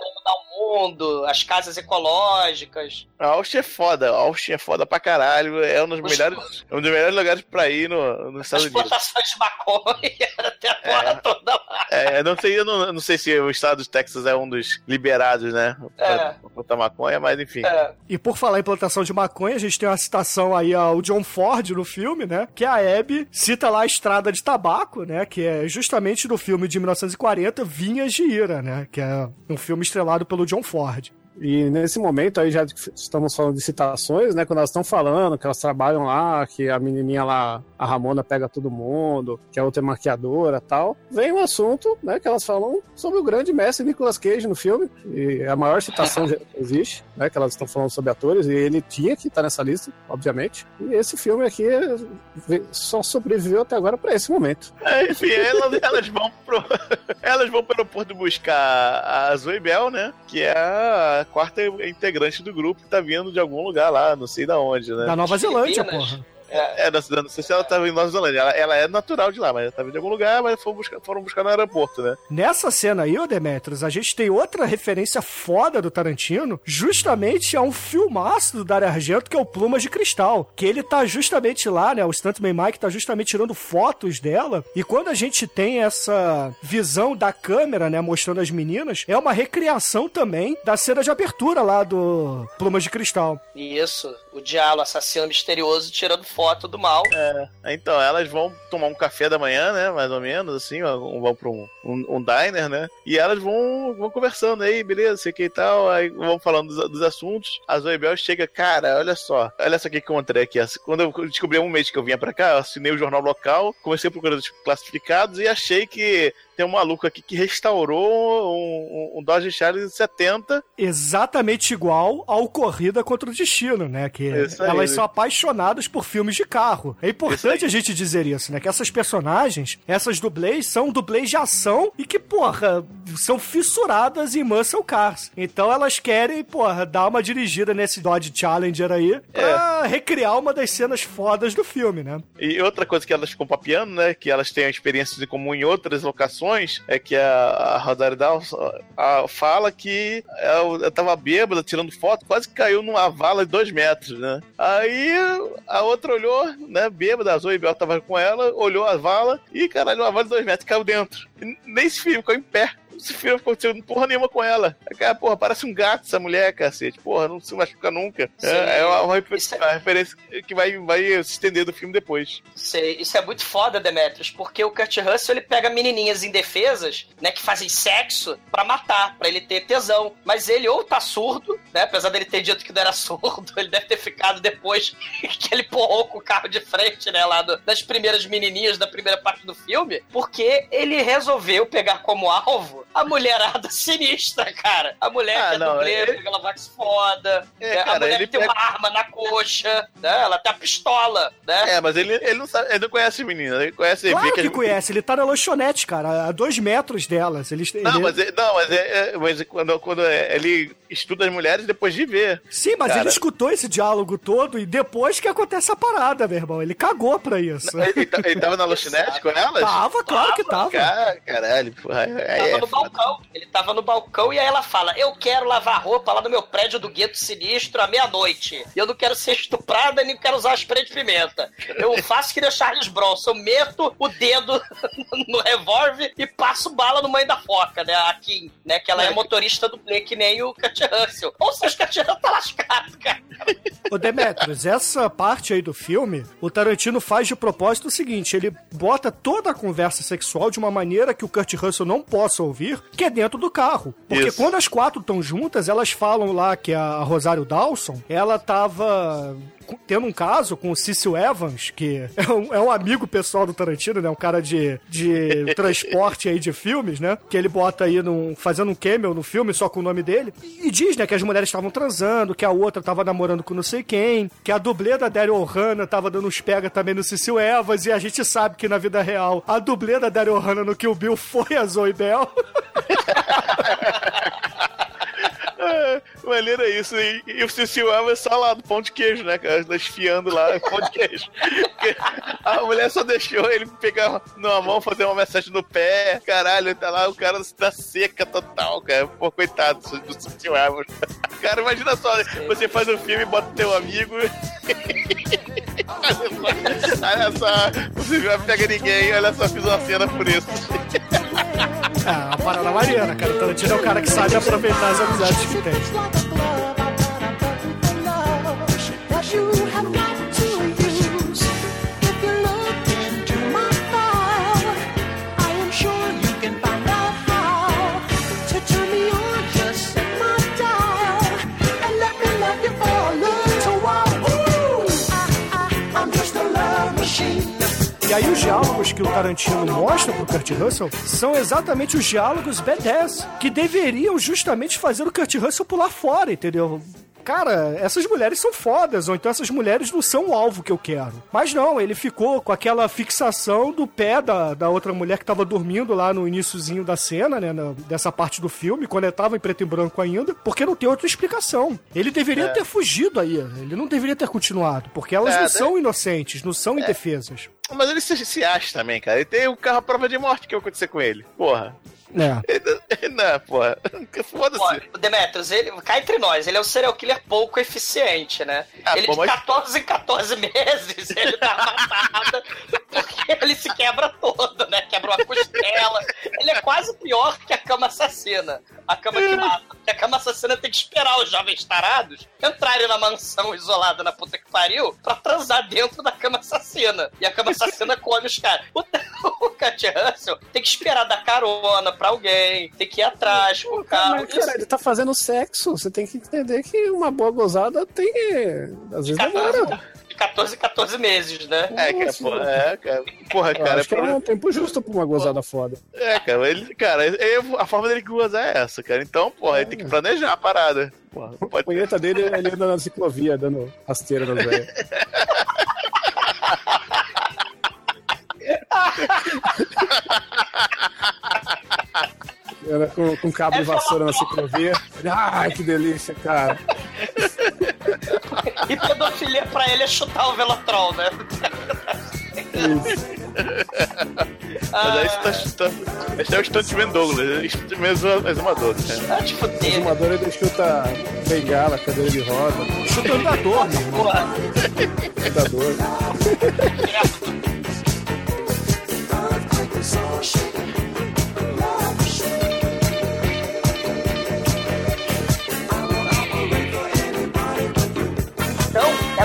mundo, as casas ecológicas. A Austin é foda, a Austin é foda pra caralho. É um dos, Os- melhores, é um dos melhores lugares pra ir no, nos As Estados Unidos. plantações de maconha, tem a porra toda lá. É, não sei, eu não, não sei se o estado do Texas é um dos liberados, né? Pra, É. plantar maconha, mas enfim. É. E por falar em plantação de maconha, a gente tem uma citação aí ao John Ford no filme, né? Que a Abby cita lá a estrada de tabaco, né? Que é justamente do filme de 1940, Vinhas de Ira, né? Que é um filme estrelado pelo John Ford. E nesse momento aí já estamos falando de citações, né? Quando elas estão falando que elas trabalham lá, que a menininha lá, a Ramona pega todo mundo, que a outra é maquiadora tal. Vem um assunto, né? Que elas falam sobre o grande mestre Nicolas Cage no filme. E é a maior citação que existe, né? Que elas estão falando sobre atores. E ele tinha que estar nessa lista, obviamente. E esse filme aqui só sobreviveu até agora para esse momento. É, enfim, elas, elas vão pro. Elas vão pro aeroporto buscar a Zoe Bell, né? Que é a quarta integrante do grupo que tá vindo de algum lugar lá, não sei da onde, né? Da Nova Zelândia, porra. É, não, não sei se ela tava em Nova Zelândia. Ela, ela é natural de lá, mas ela tava de algum lugar, mas foram buscar, foram buscar no aeroporto, né? Nessa cena aí, ô Demetrius, a gente tem outra referência foda do Tarantino, justamente a um filmaço do Dario Argento, que é o Plumas de Cristal. Que ele tá justamente lá, né? O Stuntman Mike tá justamente tirando fotos dela. E quando a gente tem essa visão da câmera, né? Mostrando as meninas, é uma recriação também da cena de abertura lá do Plumas de Cristal. Isso, o Dialo, assassino misterioso, tirando foto do mal. Então, elas vão tomar um café da manhã, né? Mais ou menos, assim, vão pra um, um, um diner, né? E elas vão, vão conversando aí, beleza, sei que e tal, aí vão falando dos, dos assuntos. A Zoe Bell chega, cara, olha só, olha só o que eu encontrei aqui. Quando eu descobri um mês que eu vinha pra cá, eu assinei o jornal local, comecei a procurar os classificados e achei que tem um maluco aqui que restaurou um, um, Dodge Charger 70 Exatamente igual ao Corrida contra o Destino, né? Que Isso aí, elas né? são apaixonadas por filmes de carro. É importante a gente dizer isso, né? Que essas personagens, essas dublês, são dublês de ação e que, porra, são fissuradas em muscle cars. Então elas querem, porra, dar uma dirigida nesse Dodge Challenger aí pra recriar uma das cenas fodas do filme, né? E outra coisa que elas ficam papiando, né? Que elas têm experiências em comum em outras locações, é que a, a a- fala que ela, ela tava bêbada, tirando foto, quase caiu numa vala de dois metros, né? Aí a outra olhou, né? Bêbada, a Zoe Bell tava com ela, olhou a vala e, caralho, uma vala de dois metros, caiu dentro. E nesse filme, ficou em pé. Esse filme acontecendo porra nenhuma com ela. Cara, porra, parece um gato essa mulher, cacete. Porra, não se machuca nunca. Sim. É, é uma, uma é- uma referência que vai, vai se estender do filme depois. Sei, isso é muito foda, Demetrius, porque o Kurt Russell ele pega menininhas indefesas, né, que fazem sexo pra matar, pra ele ter tesão. Mas ele ou tá surdo, né, apesar dele ter dito que não era surdo, ele deve ter ficado depois que ele porrou com o carro de frente, né, lá do- das primeiras menininhas da primeira parte do filme, porque ele resolveu pegar como alvo a mulherada sinistra, cara. A mulher Ah, que é não, dublê, ele- pega Lavax foda, É, né, a cara, mulher ele que tem pega- uma arma na coxa, né, ela tem a pistola, né. É, mas ele, ele, não sabe, ele não conhece a menina, ele conhece Claro vê que conhece, ele tá na lanchonete, cara, a dois metros delas. Eles, Não, ele- mas, é- não, mas, é, é- mas quando, quando é- ele estuda as mulheres depois de ver. Sim, mas Cara. ele escutou esse diálogo todo e depois que acontece a parada, meu irmão. Ele cagou pra isso. Ele, ele, ele tava na lanchonete com elas? Tava, claro que tava. Cara, caralho, porra. É, Tava é, no balcão. Ele tava no balcão e aí ela fala: Eu quero lavar roupa lá no meu prédio do gueto sinistro à meia-noite. E eu não quero ser estuprada nem quero usar spray de pimenta. Eu faço que nem o Charles Bronson. Eu meto o dedo no revólver e passo bala no mãe da foca, né? A Kim, né? Que ela é motorista do Play, que nem o Kurt Russell. Ou seja, o Kurt Russell tá lascado, cara. Ô Demetrius, essa parte aí do filme, o Tarantino faz de propósito o seguinte: ele bota toda a conversa sexual de uma maneira que o Kurt Russell não possa ouvir, que é dentro do carro. Porque Isso. quando as quatro estão juntas, elas falam lá que a Rosário Dawson, ela tava tendo um caso com o Cecil Evans, que é um, é um amigo pessoal do Tarantino, né? Um cara de, de transporte aí de filmes, né? Que ele bota aí num, fazendo um cameo no filme só com o nome dele. E diz, né, que as mulheres estavam transando, que a outra tava namorando com não sei quem, que a dublê da Daryl Ohana tava dando uns pega também no Cecil Evans, e a gente sabe que na vida real a dublê da Daryl Ohana no Kill Bill foi a Zoe Bell. maneiro é isso. E, e o Cecil Elvis só lá do pão de queijo, né, cara? Esfiando lá pão de queijo. A mulher só deixou ele pegar numa mão, fazer uma massagem no pé. Caralho, tá lá o cara tá seca total, cara. Pô, coitado do Cecil Elvis. Cara, imagina só, você faz um filme, bota teu amigo. olha só, você não pega ninguém, olha só, fiz uma cena por isso. É, parada maneira, cara. Tarantino é o cara que sabe aproveitar as amizades que tem. E aí os diálogos que o Tarantino mostra pro Kurt Russell são exatamente os diálogos B10, que deveriam justamente fazer o Kurt Russell pular fora, entendeu? Cara, essas mulheres são fodas, ou então essas mulheres não são o alvo que eu quero. Mas não, ele ficou com aquela fixação do pé da, da outra mulher que tava dormindo lá no iníciozinho da cena, né? na- dessa parte do filme, quando ele tava em preto e branco ainda, porque não tem outra explicação. Ele deveria ter fugido aí, ele não deveria ter continuado, porque elas É, não né? são inocentes, não são indefesas. Mas ele se, se acha também, cara. Ele tem o carro à prova de morte que vai acontecer com ele. Porra. É. Ele não, porra. Foda-se. Demetrius, ele cai entre nós, ele é um serial killer pouco eficiente, né? Ah, ele pô, de mas- 14 em 14 meses, ele dá uma matada, porque ele se quebra todo, né? Quebra uma costela. Ele é quase pior que a cama assassina. A cama que mata. Porque a cama assassina tem que esperar os jovens tarados entrarem na mansão isolada na puta que pariu pra transar dentro da cama assassina. E a cama assassina come os caras. O, o Cat Russell tem que esperar dar carona pra alguém, tem que ir atrás com o carro. Mas, cara, ele tá fazendo sexo. Você tem que entender que uma boa gozada tem. Às vezes demora. De 14 em 14 meses, né? É, cara, porra, é, cara. Porra, Eu cara, acho que é um tempo justo pra uma gozada foda. é, cara, ele, cara, ele- a forma dele gozar é essa, cara. Então, porra, ele tem que planejar a parada. Porra, A punheta dele ele anda na ciclovia, dando rasteira nas velhas. Anda com, com cabo de vassoura na ciclovia. Ai, que delícia, cara. E pedofilia pra ele é chutar o Velotrol, né? Mas aí você tá, tá, esse é o Stuntman Douglas, mesmo exumador. Ah, tipo O dele. fumador ele chuta bengala, cadeira de roda, Chuta andador, meu irmão. Porra,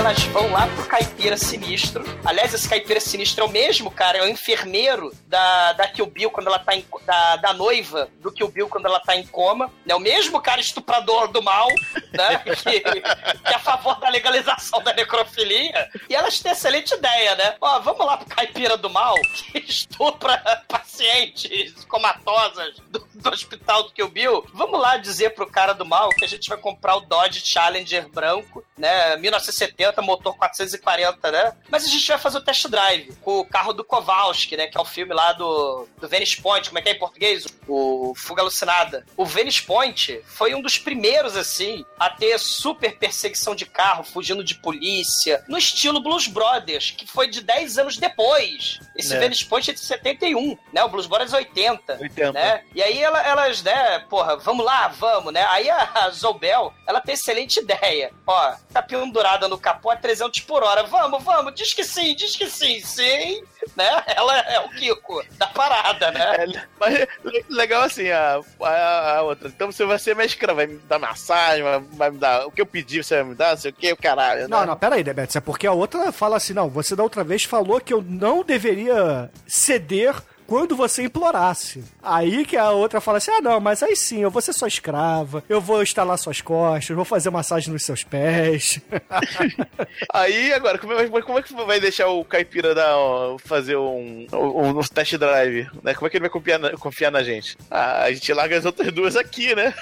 elas vão lá pro caipira sinistro. Aliás, esse caipira sinistro é o mesmo, cara, é o enfermeiro da, da Kill Bill quando ela tá em, da, da noiva do Kill Bill quando ela tá em coma. É o mesmo cara estuprador do mal, né? Que, que é a favor da legalização da necrofilia. E elas têm excelente ideia, né? Ó, vamos lá pro caipira do mal que estupra pacientes comatosas do, do hospital do Kill Bill. Vamos lá dizer pro cara do mal que a gente vai comprar o Dodge Challenger branco, né? 1970, motor 440, né? Mas a gente vai fazer o test drive com o carro do Kowalski, né? Que é o filme lá do, do Venice Point, como é que é em português? O Fuga Alucinada. O Venice Point foi um dos primeiros, assim, a ter super perseguição de carro, fugindo de polícia, no estilo Blues Brothers, que foi de 10 anos depois. Esse É. Venice Point é de 71, né? O Blues Brothers 80 80. né? E aí ela- elas, né, porra, vamos lá, vamos, né? Aí a, a Zobel, ela tem excelente ideia. Ó, tá pendurada no capô a 300 por hora. Vamos, vamos, diz que sim, diz que sim, sim. Né? Ela é o Kiko da parada, né? É, mas le- legal assim, a, a, a outra. Então você vai ser minha escrava, vai me dar massagem, vai, vai me dar. O que eu pedi, você vai me dar, não sei o que, o caralho. Não, né? não, pera aí, Demetrius. É porque a outra fala assim: não, você da outra vez falou que eu não deveria ceder quando você implorasse. Aí que a outra fala assim: ah, não, mas aí sim, eu vou ser sua escrava, eu vou instalar suas costas, vou fazer massagem nos seus pés. Aí agora, como é, como é que vai deixar o caipira dar, ó, fazer um, um, um test drive? Né? Como é que ele vai confiar na, confiar na gente? Ah, a gente larga as outras duas aqui, né?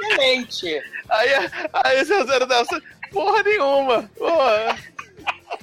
Excelente. Aí, aí o seu zero dessa, porra nenhuma. Porra.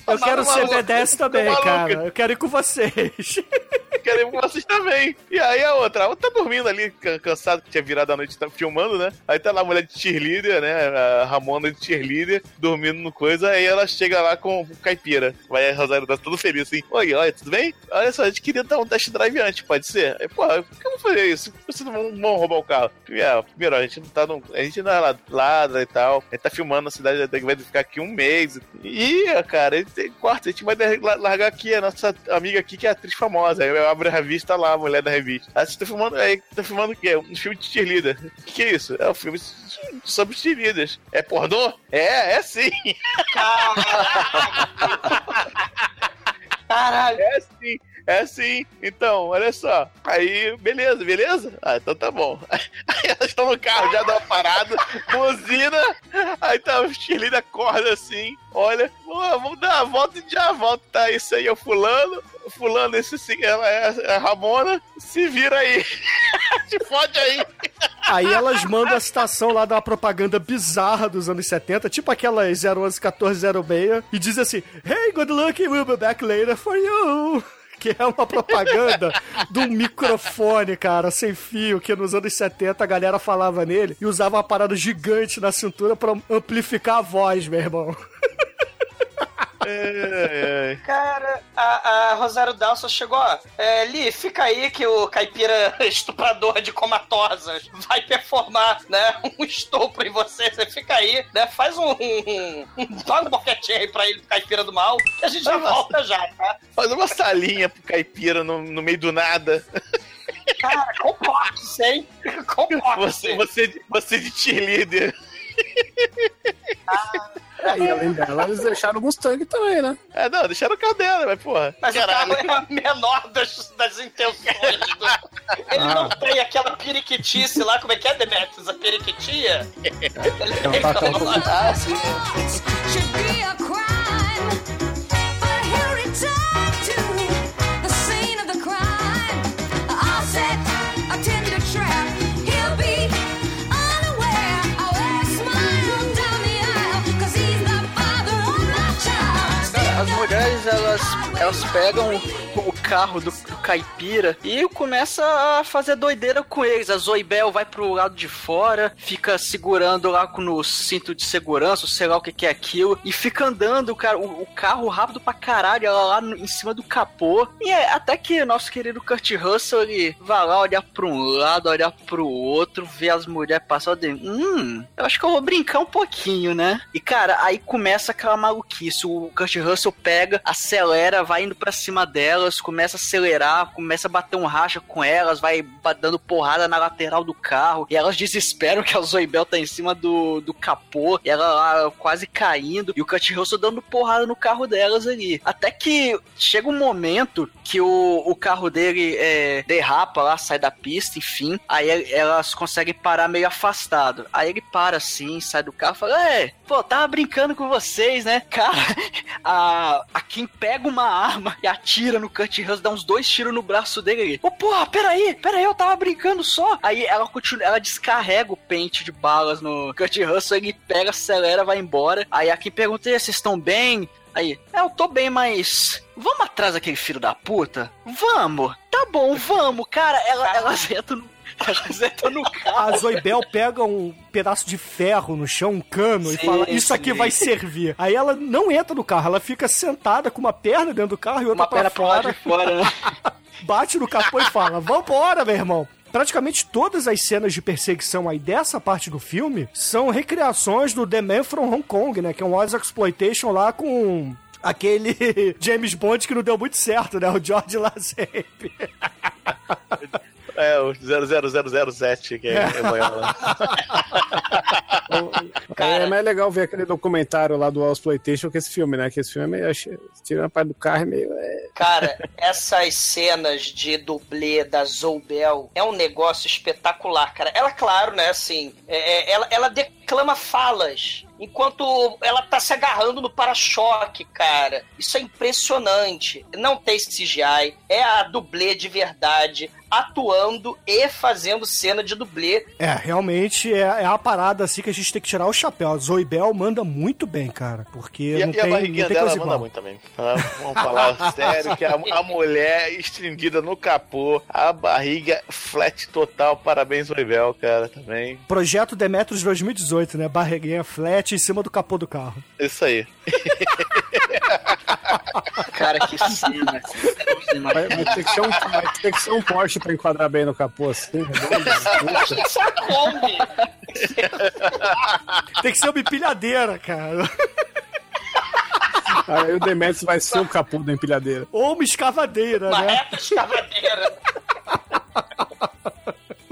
Eu quero ser maluco, B10 também, cara. Eu quero ir com vocês. quero ir com vocês também. E aí a outra, a outra tá dormindo ali, can- cansado, que tinha virado a noite, tá filmando, né? Aí tá lá a mulher de cheerleader, né? A Ramona de cheerleader, dormindo no coisa, aí ela chega lá com o caipira. Vai a Rosário tá todo feliz assim. Oi, olha, tudo bem? Olha só, a gente queria dar um test drive antes, pode ser? Aí, pô, por que eu vou fazer isso? Vocês não vão- roubar o carro. É, primeiro, a gente não tá no. A gente não é ladra e tal. A gente tá filmando na cidade, vai ficar aqui um mês. E, cara, ele tem quarto, a gente vai largar aqui a nossa amiga aqui, que é atriz famosa. Aí eu abro a revista lá, a mulher da revista. Aí você tá filmando. Aí tá filmando o quê? Um filme de cheerleader. O que, que é isso? É um filme sobre cheerleaders. É pornô? É, é sim. Caralho. É sim, é sim. Então, olha só. Aí, beleza, beleza? Ah, então tá bom. Aí elas estão no carro, já dá uma parada, buzina. Aí tá o cheerleader acorda assim, olha, "Pô, vamos dar a volta e já volta. Tá isso aí, é o fulano. Fulano, esse sim, ela é a Ramona. Se vira aí. Se fode aí. Aí elas mandam a citação lá da propaganda bizarra dos anos 70, tipo aquelas 011 1406, e diz assim: Hey, good luck, we'll be back later for you. Que é uma propaganda de um microfone, cara, sem fio, que nos anos 70 a galera falava nele e usava uma parada gigante na cintura pra amplificar a voz, meu irmão. É, é. Cara, a, a Rosário Dawson chegou, ó. É, Li, fica aí que o caipira estuprador de comatosas vai performar, né? Um estupro em você. Você fica aí, né? Faz um. um, um dá um boquetinho aí pra ele, pro caipira do mal, que a gente já volta já, tá? Faz uma salinha pro caipira no, no meio do nada. Cara, comporte-se, hein? Você, Comporte-se. você, de- você de cheerleader. E além dela, eles deixaram o Mustang também, né? É, não, deixaram o carro dela, mas porra. Mas caralho. o carro é a menor das, das intenções. do- Ele não tem aquela periquitice lá, como é que é, Demetrius? A periquitia? Ele tem tá com- aquela- Ah, sim. Elas, elas pegam o carro do, do caipira e começa a fazer doideira com eles. A Zoe Bell vai pro lado de fora, fica segurando lá no cinto de segurança, sei lá o que, que é aquilo, e fica andando, cara, o, o carro rápido pra caralho, ela lá no- em cima do capô. E é até que nosso querido Kurt Russell, ele vai lá olhar pra um lado, olhar pro outro, ver as mulheres passando hum, eu acho que eu vou brincar um pouquinho, né? E cara, aí começa aquela maluquice. O Kurt Russell pega, acelera, vai indo pra cima delas, começa a acelerar, começa a bater um racha com elas, vai dando porrada na lateral do carro, e elas desesperam que a Zoe Bell tá em cima do, do capô, e ela lá quase caindo, e o Kurt Russell dando porrada no carro delas ali. Até que chega um momento que o, o carro dele é, derrapa lá, sai da pista, enfim, aí el- elas conseguem parar meio afastado. Aí ele para assim, sai do carro e fala: É, pô, tava brincando com vocês, né? Cara, a, a pega uma arma e atira no Kurt Russell, dá uns dois tiros no braço dele. Ô, porra, peraí, peraí, eu tava brincando só. Aí ela continua, ela descarrega o pente de balas no Kurt Russell, ele pega, acelera, vai embora. Aí a Kim pergunta: "E aí, vocês estão bem? Aí, é, eu tô bem, mas. Vamos atrás daquele filho da puta? Vamos! Tá bom, vamos, cara. Ela, elas entram no. Elas entram no carro. A Zoe Bell pega um pedaço de ferro no chão, um cano, e Sim, fala: Isso aqui sim. vai servir. Aí ela não entra no carro, ela fica sentada com uma perna dentro do carro e outra Uma pra perna pro lado fora, de fora, né? bate no capô e fala: Vambora, meu irmão. Praticamente todas as cenas de perseguição aí dessa parte do filme são recriações do The Man from Hong Kong, né? Que é um Oz Exploitation lá com aquele James Bond que não deu muito certo, né? O George Lazenby. É, o 00007, que é, é Loyola. É mais legal ver aquele documentário lá do All Exploitation que esse filme, né? Que esse filme é meio. Tirando a parte do carro, é meio. É... Cara, essas cenas de dublê da Zoubel é um negócio espetacular, cara. Ela, claro, né, assim, é- é- ela, ela declama falas enquanto ela tá se agarrando no para-choque, cara. Isso é impressionante. Não tem CGI, é a dublê de verdade. Atuando e fazendo cena de dublê. É, realmente é, é a parada assim que a gente tem que tirar o chapéu. A Zoe Bell manda muito bem, cara. Porque E, não e a tem, barriguinha não tem dela manda igual. muito também. Ah, Vamos falar sério, que a, a mulher estendida no capô, a barriga flat total. Parabéns, Oibel, cara, também. Projeto Demetrius 2018, né? Barriguinha flat em cima do capô do carro. Isso aí. Cara, que cena. Vai, vai ter que ser um, vai ter que ser um Porsche pra enquadrar bem no capô assim. redondo. É uma. Tem que ser uma empilhadeira, cara. Aí o Demetrius vai ser o capô da empilhadeira. Ou uma escavadeira, Uma né? reta escavadeira.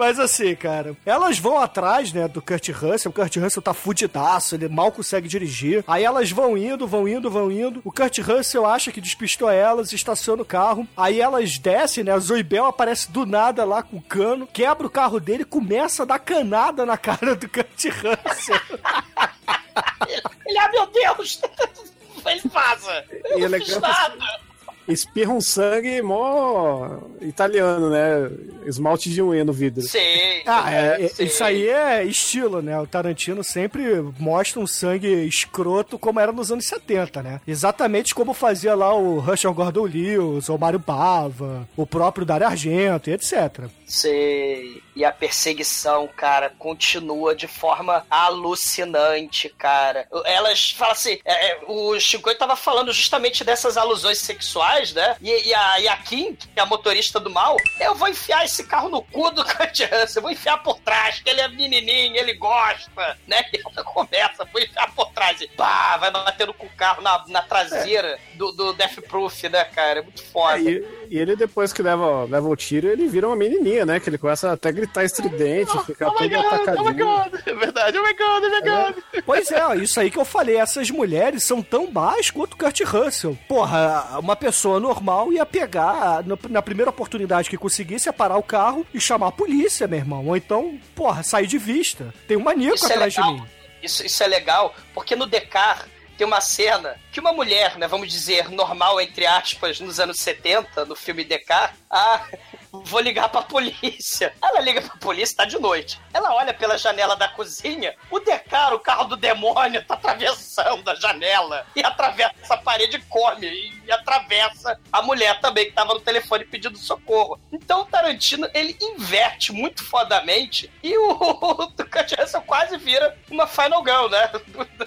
Mas assim, cara, elas vão atrás, né, do Kurt Russell. O Kurt Russell tá fudidaço, ele mal consegue dirigir. Aí elas vão indo, vão indo, vão indo. O Kurt Russell acha que despistou elas, estaciona o carro. Aí elas descem, né? A Zoe Bell aparece do nada lá com o cano, quebra o carro dele e começa a dar canada na cara do Kurt Russell. Ele, ah, meu Deus! Ele vaza. Eu E não é fiz legal nada. Espirra um sangue mó italiano, né? Esmalte de unha no vidro. Sim. Ah, é, é- sim. isso aí é estilo, né? O Tarantino sempre mostra um sangue escroto como era nos anos 70, né? Exatamente como fazia lá o Russell Gordon Lewis, o Mário Bava, o próprio Dario Argento e etc. Sei. E a perseguição, cara, continua de forma alucinante, cara. Elas falam assim: é, é, o Shinkoi tava falando justamente dessas alusões sexuais, né? E, e a, e a Kim, que é a motorista do mal, eu vou enfiar esse carro no cu do Kurt Russell, eu vou enfiar por trás, que ele é menininho, ele gosta, né? E ela começa, vou enfiar por trás e pá, vai batendo com o carro na, na traseira do, do Death Proof, né, cara? É muito foda. E, e ele, depois que leva, leva o tiro, ele vira uma menininha, né? Que ele começa até a gritar estridente, fica Oh todo god, oh my atacadinho. god. É verdade, oh my god, oh my god. Pois é, isso aí que eu falei, essas mulheres são tão baixas quanto o Kurt Russell. Porra, uma pessoa normal ia pegar, na primeira oportunidade que conseguisse, ia parar o carro e chamar a polícia, meu irmão. Ou então, porra, sair de vista. Tem um maníaco Isso é atrás de legal. mim. Isso, isso é legal, porque no Decar tem uma cena que uma mulher, né, vamos dizer, normal, entre aspas, nos anos 70, no filme Decar, ah, vou ligar pra polícia. Ela liga pra polícia, tá de noite. Ela olha pela janela da cozinha, o Decar, o carro do demônio, tá atravessando a janela e atravessa a parede e come, e atravessa a mulher também, que tava no telefone pedindo socorro. Então o Tarantino, ele inverte muito fodamente e o, o Russell quase vira uma Final Girl, né?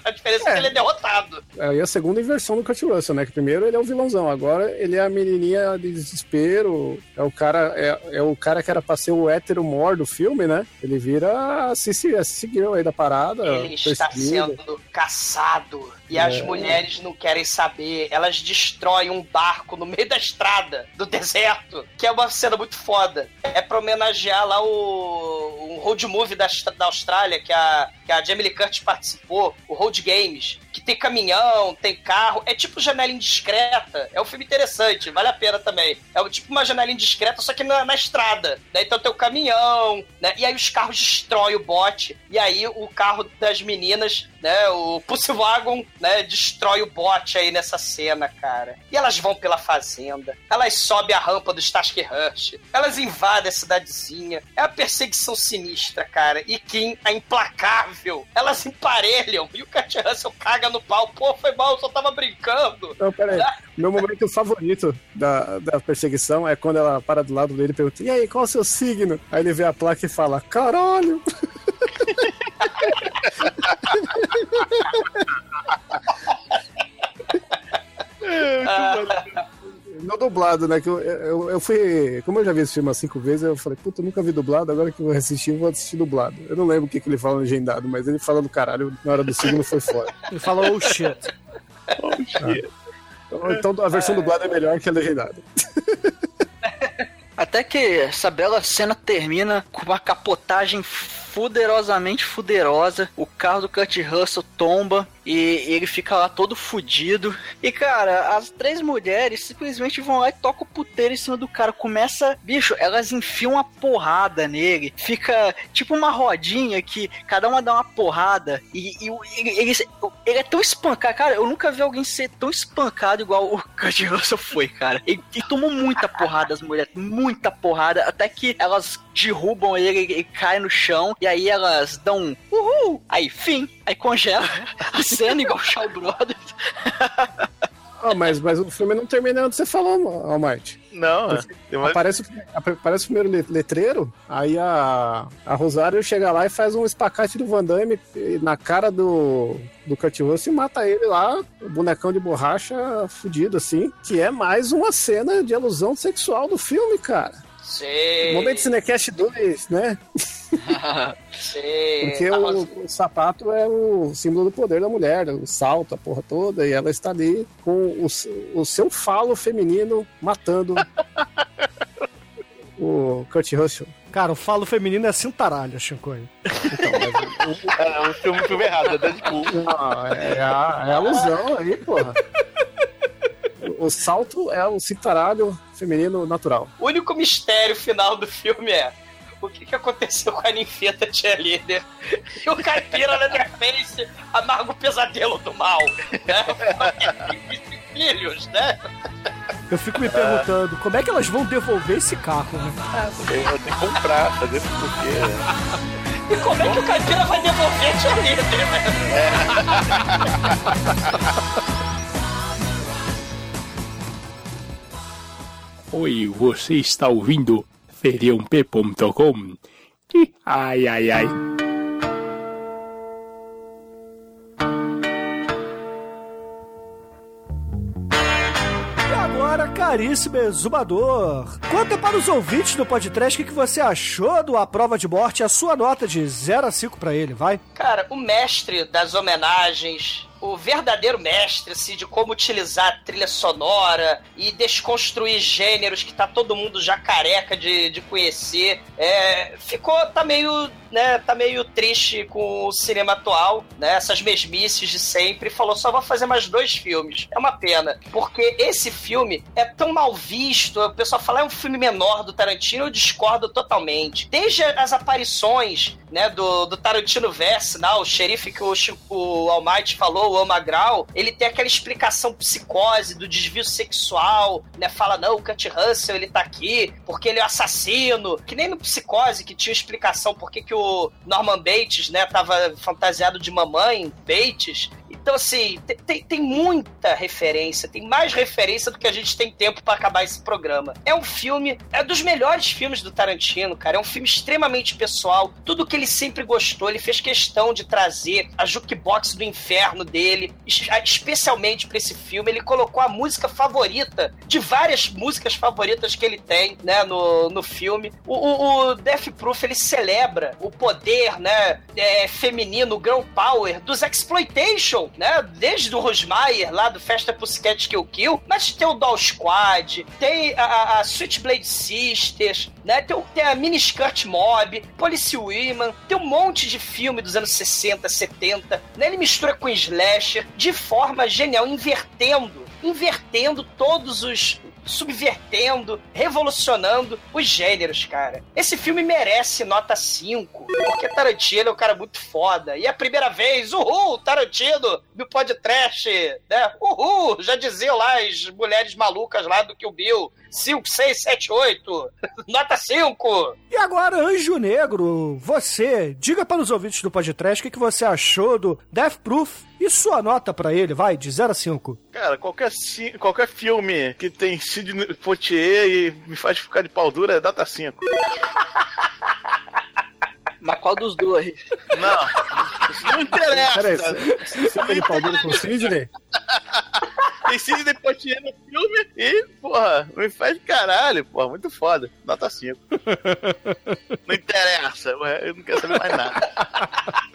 A diferença é, que ele é derrotado. Aí a segunda inversão do Kurt Russell, né? Que primeiro ele é o vilãozão, agora ele é a menininha de desespero, é o cara, é, é o cara que era pra ser o hétero mor do filme, né? Ele vira Cici Girl aí da parada. Ele está sendo caçado e as É. mulheres não querem saber. Elas destroem um barco no meio da estrada, do deserto, que é uma cena muito foda. É pra homenagear lá o um road movie da, da Austrália que a, que a Jamie Lee Curtis participou, o Road Games, que tem caminhão, tem carro, é tipo janela indiscreta. É um filme interessante, vale a pena também. É o- tipo uma janela indiscreta, só que na, na estrada. Né? Então tem o caminhão, né? E aí os carros destroem o bote. E aí o carro das meninas, né? O Pussy Wagon, né? Destrói o bote aí nessa cena, cara. E elas vão pela fazenda. Elas sobem a rampa do Starsky Rush. Elas invadem a cidadezinha. É a perseguição sinistra, cara. E Kim, a implacável. Elas emparelham. E o Kurt Russell caga no pau. Pô, foi mal, eu só tava brincando. Não, peraí. Meu momento favorito da, da perseguição é quando ela para do lado dele e pergunta: E aí, qual é o seu signo? Aí ele vê a placa e fala: Caralho! Não dublado, né? Que eu, eu, eu fui. Como eu já vi esse filme umas cinco vezes, eu falei, puta, eu nunca vi dublado, agora que eu vou assistir, eu vou assistir dublado. Eu não lembro o que, que ele fala legendado, mas ele falando caralho na hora do signo foi fora. Ele fala, oh shit. Então, então a versão dublada é melhor que a legendada. Até que essa bela cena termina com uma capotagem fuderosamente fuderosa. O carro do Kurt Russell tomba. E ele fica lá todo fudido. E, cara, as três mulheres simplesmente vão lá e tocam o puteiro em cima do cara. Começa, bicho, elas enfiam uma porrada nele. Fica tipo uma rodinha que cada uma dá uma porrada. E, e ele, ele, ele é tão espancado. Cara, eu nunca vi alguém ser tão espancado igual o Kurt Russell foi, cara. Ele, ele tomou muita porrada, as mulheres. Muita porrada. Até que elas derrubam ele, ele cai no chão. E aí elas dão um uhul. Aí, fim. Aí congela a cena igual o Shaw Brothers. Ah, mas, mas o filme não termina onde você falou, Almighty. Não, é. Aparece, o- aparece o primeiro le- letreiro, aí a, a Rosário chega lá e faz um espacate do Van Damme na cara do, do Kurt Russell e mata ele lá, bonecão de borracha fudido, assim, que é mais uma cena de alusão sexual do filme, cara. Sei. Momento Cinecast 2, né? Sei. Porque A o, o sapato é o símbolo do poder da mulher, o salto, a porra toda, e ela está ali com o, o seu falo feminino matando o Kurt Russell. Cara, o falo feminino é cintaralho, Shinkoi. É um filme, filme errado, é Deadpool. Não, é, a, é a alusão aí, porra. O, salto é o cintaralho feminino natural. O único mistério final do filme é o que, que aconteceu com a ninfeta cheerleader e o caipira Leatherface amarga o pesadelo do mal, né? Filhos, né? Eu fico me perguntando como é que elas vão devolver esse carro, né? Eu vou ter que comprar, fazer porque. E como é que o caipira vai devolver a cheerleader, né? Oi, você está ouvindo feriump.com? Ai, ai, ai. E agora, caríssimo exumador, conta para os ouvintes do podcast o que que você achou do A Prova de Morte e a sua nota de 0 a 5 pra ele, vai? Cara, o mestre das homenagens, o verdadeiro mestre, assim, de como utilizar trilha sonora e desconstruir gêneros que tá todo mundo já careca de, de conhecer, é, ficou, tá meio, né, tá meio triste com o cinema atual, né, essas mesmices de sempre, falou, só vou fazer mais dois filmes. É uma pena, porque esse filme é tão mal visto, o pessoal fala, é um filme menor do Tarantino, eu discordo totalmente. Desde as aparições, né, do, do Tarantino Verse, né, o xerife que o, o Almighty falou, o Amagral, ele tem aquela explicação psicose do desvio sexual, né, fala, não, o Kurt Russell, ele tá aqui porque ele é assassino, que nem no Psicose, que tinha explicação por que que o Norman Bates, né, tava fantasiado de mamãe, Bates, então, assim, tem, tem, muita referência, tem mais referência do que a gente tem tempo pra acabar esse programa. É um filme, é dos melhores filmes do Tarantino, cara. É um filme extremamente pessoal. Tudo que ele sempre gostou, ele fez questão de trazer a jukebox do inferno dele, es- especialmente pra esse filme. Ele colocou a música favorita de várias músicas favoritas que ele tem, né, no, no filme. O, o, o Death Proof, ele celebra o poder, né, é, feminino, o girl power dos exploitation, né, desde o Rosmaier, lá do Festa Pussycat Kill Kill, mas tem o Doll Squad, tem a, a, Switchblade Sisters, né, tem, tem a Miniskirt Mob, Police Women, tem um monte de filme dos anos 60, 70, né, ele mistura com slasher de forma genial, invertendo, invertendo todos os subvertendo, revolucionando os gêneros, cara. Esse filme merece nota 5, porque Tarantino é um cara muito foda. E é a primeira vez, uhul, Tarantino do podcast, né? Uhul, já diziam lá as mulheres malucas lá do Kill Bill. 5, 6, 7, 8. Nota 5. E agora, Anjo Negro, você, diga para os ouvintes do podcast o que que você achou do Death Proof e sua nota pra ele, vai, de 0 a 5. Cara, qualquer, qualquer filme que tem Sidney Poitier e me faz ficar de pau dura é data 5. Mas qual dos dois? Não, isso não interessa. Peraí, você você tem pau duro com o Sidney? Tem Sidney Poitier no filme e, porra, me faz de caralho, porra, muito foda. Nota 5. Não interessa, eu não quero saber mais nada.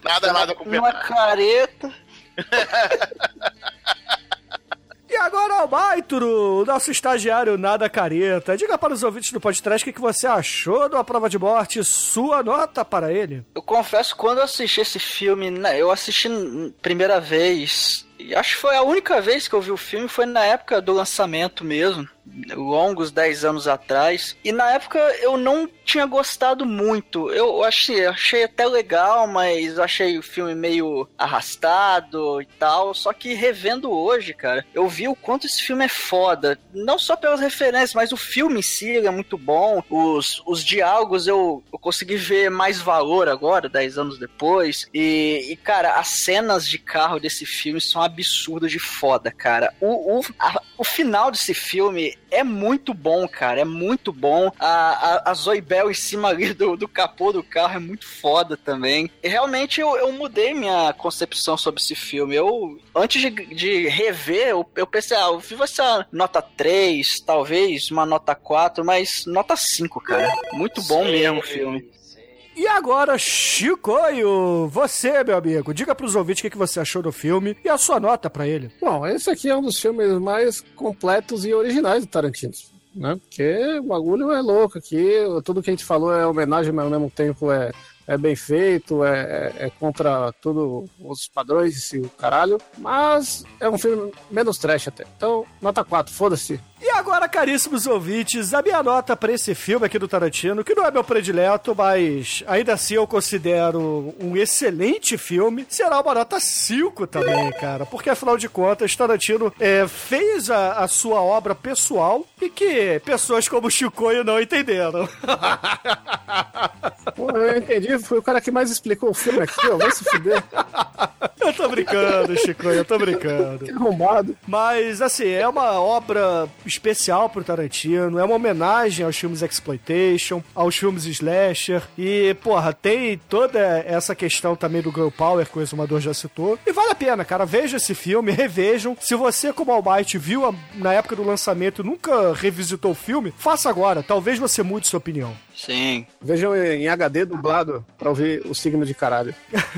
Nada, nada com Uma careta. E agora, Albaituro, nosso estagiário nada careta. Diga para os ouvintes do podcast o que que você achou do A Prova de Morte, sua nota para ele. Eu confesso, quando eu assisti esse filme, né, eu assisti primeira vez. Acho que foi a única vez que eu vi o filme, foi na época do lançamento mesmo, longos 10 anos atrás. E na época eu não tinha gostado muito. Eu achei, achei até legal, mas achei o filme meio arrastado e tal. Só que revendo hoje, cara, eu vi o quanto esse filme é foda. Não só pelas referências, mas o filme em si é muito bom. Os, os diálogos eu, eu consegui ver mais valor agora, 10 anos depois. E, e, cara, as cenas de carro desse filme são absurdas de foda, cara. O, o, a- o final desse filme é muito bom, cara. É muito bom. A, a, a Zoe Bell em cima ali do, do capô do carro é muito foda também. E realmente eu, eu mudei minha concepção sobre esse filme. Eu, antes de, de rever, eu, eu pensei, ah, eu vi essa nota 3, talvez uma nota 4, mas nota 5, cara. Muito bom mesmo o filme. E agora, Chicoio, você, meu amigo, diga para os ouvintes o que que você achou do filme e a sua nota para ele. Bom, esse aqui é um dos filmes mais completos e originais do Tarantino. Né? Porque o bagulho é louco aqui, tudo que a gente falou é homenagem, mas ao mesmo tempo é, é bem feito, é, é- é contra todos os padrões e o caralho. Mas é um filme menos trash até. Então, nota 4, foda-se. E agora, caríssimos ouvintes, a minha nota para esse filme aqui do Tarantino, que não é meu predileto, mas ainda assim eu considero um excelente filme, será uma nota 5 também, cara. Porque afinal de contas, Tarantino é, fez a, a sua obra pessoal e que pessoas como Chicoio não entenderam. Pô, eu entendi, foi o cara que mais explicou o filme aqui, ó. Vai se fuder. Eu tô brincando, Chicoio, eu tô brincando. Que arrombado. Mas, assim, é uma obra especial pro Tarantino, é uma homenagem aos filmes Exploitation, aos filmes Slasher, e, porra, tem toda essa questão também do Girl Power, que o Exumador já citou. E vale a pena, cara, veja esse filme, revejam. Se você, como Almighty, viu a- na época do lançamento e nunca revisitou o filme, faça agora, talvez você mude sua opinião. Sim. Vejam em HD dublado pra ouvir o signo de caralho.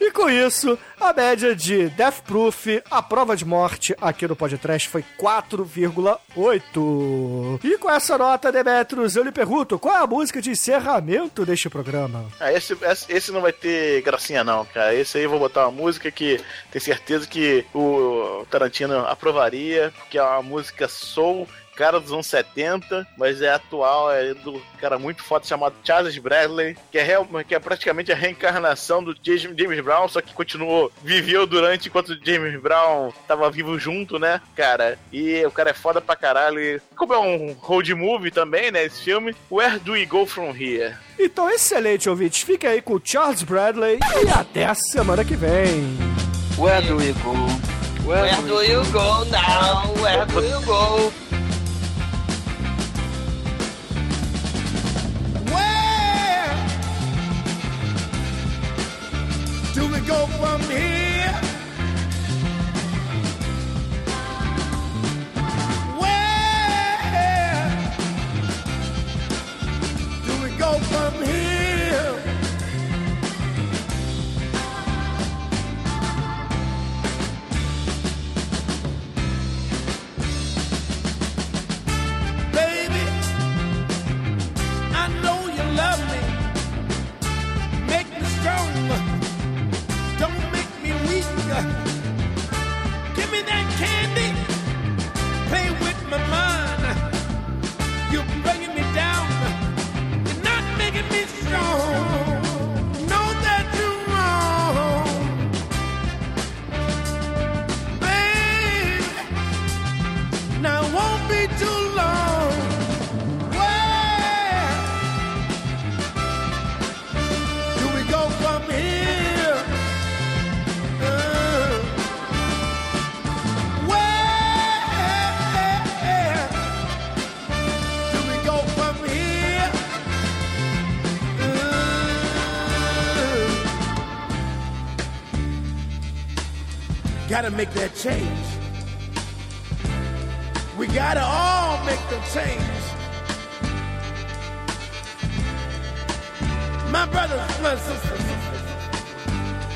E com isso, a média de Death Proof, a prova de morte aqui no podcast foi 4,8. E com essa nota, Demetrius, eu lhe pergunto, qual é a música de encerramento deste programa? Ah, esse, esse, não vai ter gracinha, não, cara. Esse aí eu vou botar uma música que tenho certeza que o Tarantino aprovaria, que é uma música soul, cara dos anos 70, mas é atual, é do cara muito foda chamado Charles Bradley, que é, real, que é praticamente a reencarnação do James, Brown, só que continuou, viveu durante enquanto o James Brown tava vivo junto, né, cara? E o cara é foda pra caralho. E como é um road movie também, né, esse filme, Where Do We Go From Here? Então, excelente, ouvintes. Fique aí com o Charles Bradley e até a semana que vem. Where do we go? Where do you go now? Where do you go? Do we go from here? Gotta make that change. We gotta all make the change. My brothers, my sisters,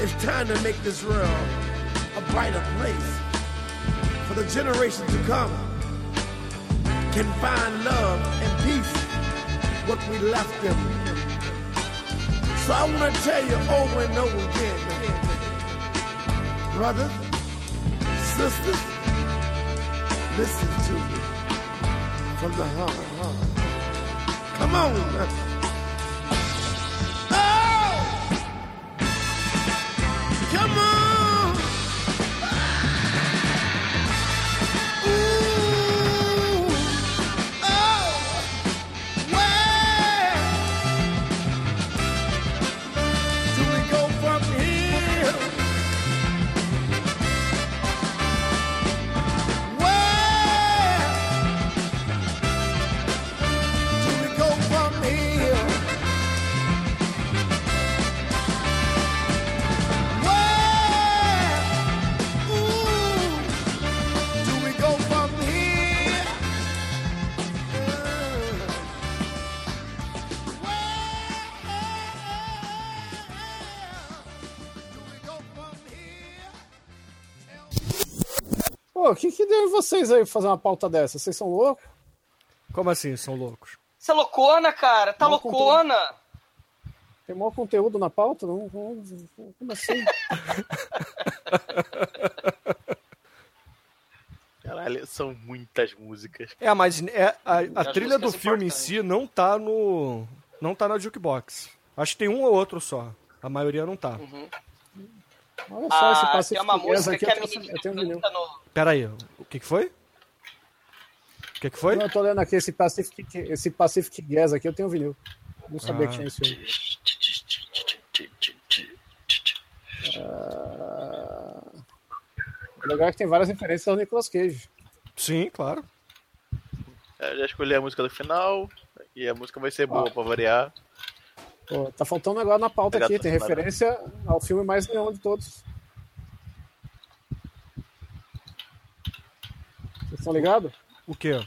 it's time to make this world a brighter place. for the generations to come can find love and peace what we left them. So I want to tell you over and over again, brothers, sisters, listen to me from the heart. Come on. Vocês aí pra fazer uma pauta dessa? Vocês são loucos? Como assim, são loucos? Você é loucona, cara? Tá Não loucona? Tem maior conteúdo na pauta? Não, não- como assim? Caralho, são muitas músicas. É, mas é, a, a trilha do filme em si não tá no. não tá na jukebox. Acho que tem um ou outro só. A maioria não tá. Olha só esse Ah, Pacific tem uma música aqui, que eu a menina eu tenho um canta no... Pera aí, que que foi? O que que foi? Não, eu tô lendo aqui esse Pacific, esse Pacific Gas aqui, eu tenho um vinil. Não sabia Ah. que tinha esse filme. Ah, O legal é que tem várias referências ao Nicolas Cage. Sim, claro. Eu já escolhi a música do final. E a música vai ser boa pra variar. Pô, tá faltando um negócio na pauta Obrigado, aqui, tem referência ao filme mais neon de todos. Vocês estão ligados? O quê?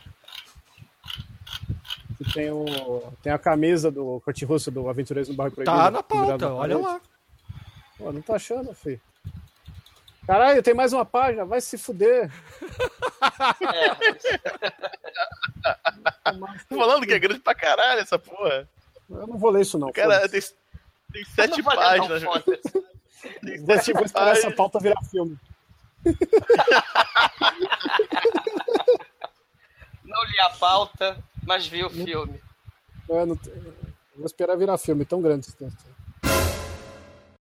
Que tem, o, tem a camisa do Kurt Russell do Aventureiros no Barro Proibido. Tá na pauta, olha lá. Pô, não tô achando, filho. Caralho, tem mais uma página, vai se fuder. Tô falando que é grande pra caralho essa porra. Eu não vou ler isso não. Cara, tem, tem sete não, páginas. foda-se. Tem sete vou esperar essa páginas. pauta virar filme. Não li a pauta, mas vi o filme. Eu não vou esperar virar filme, tão grande esse texto.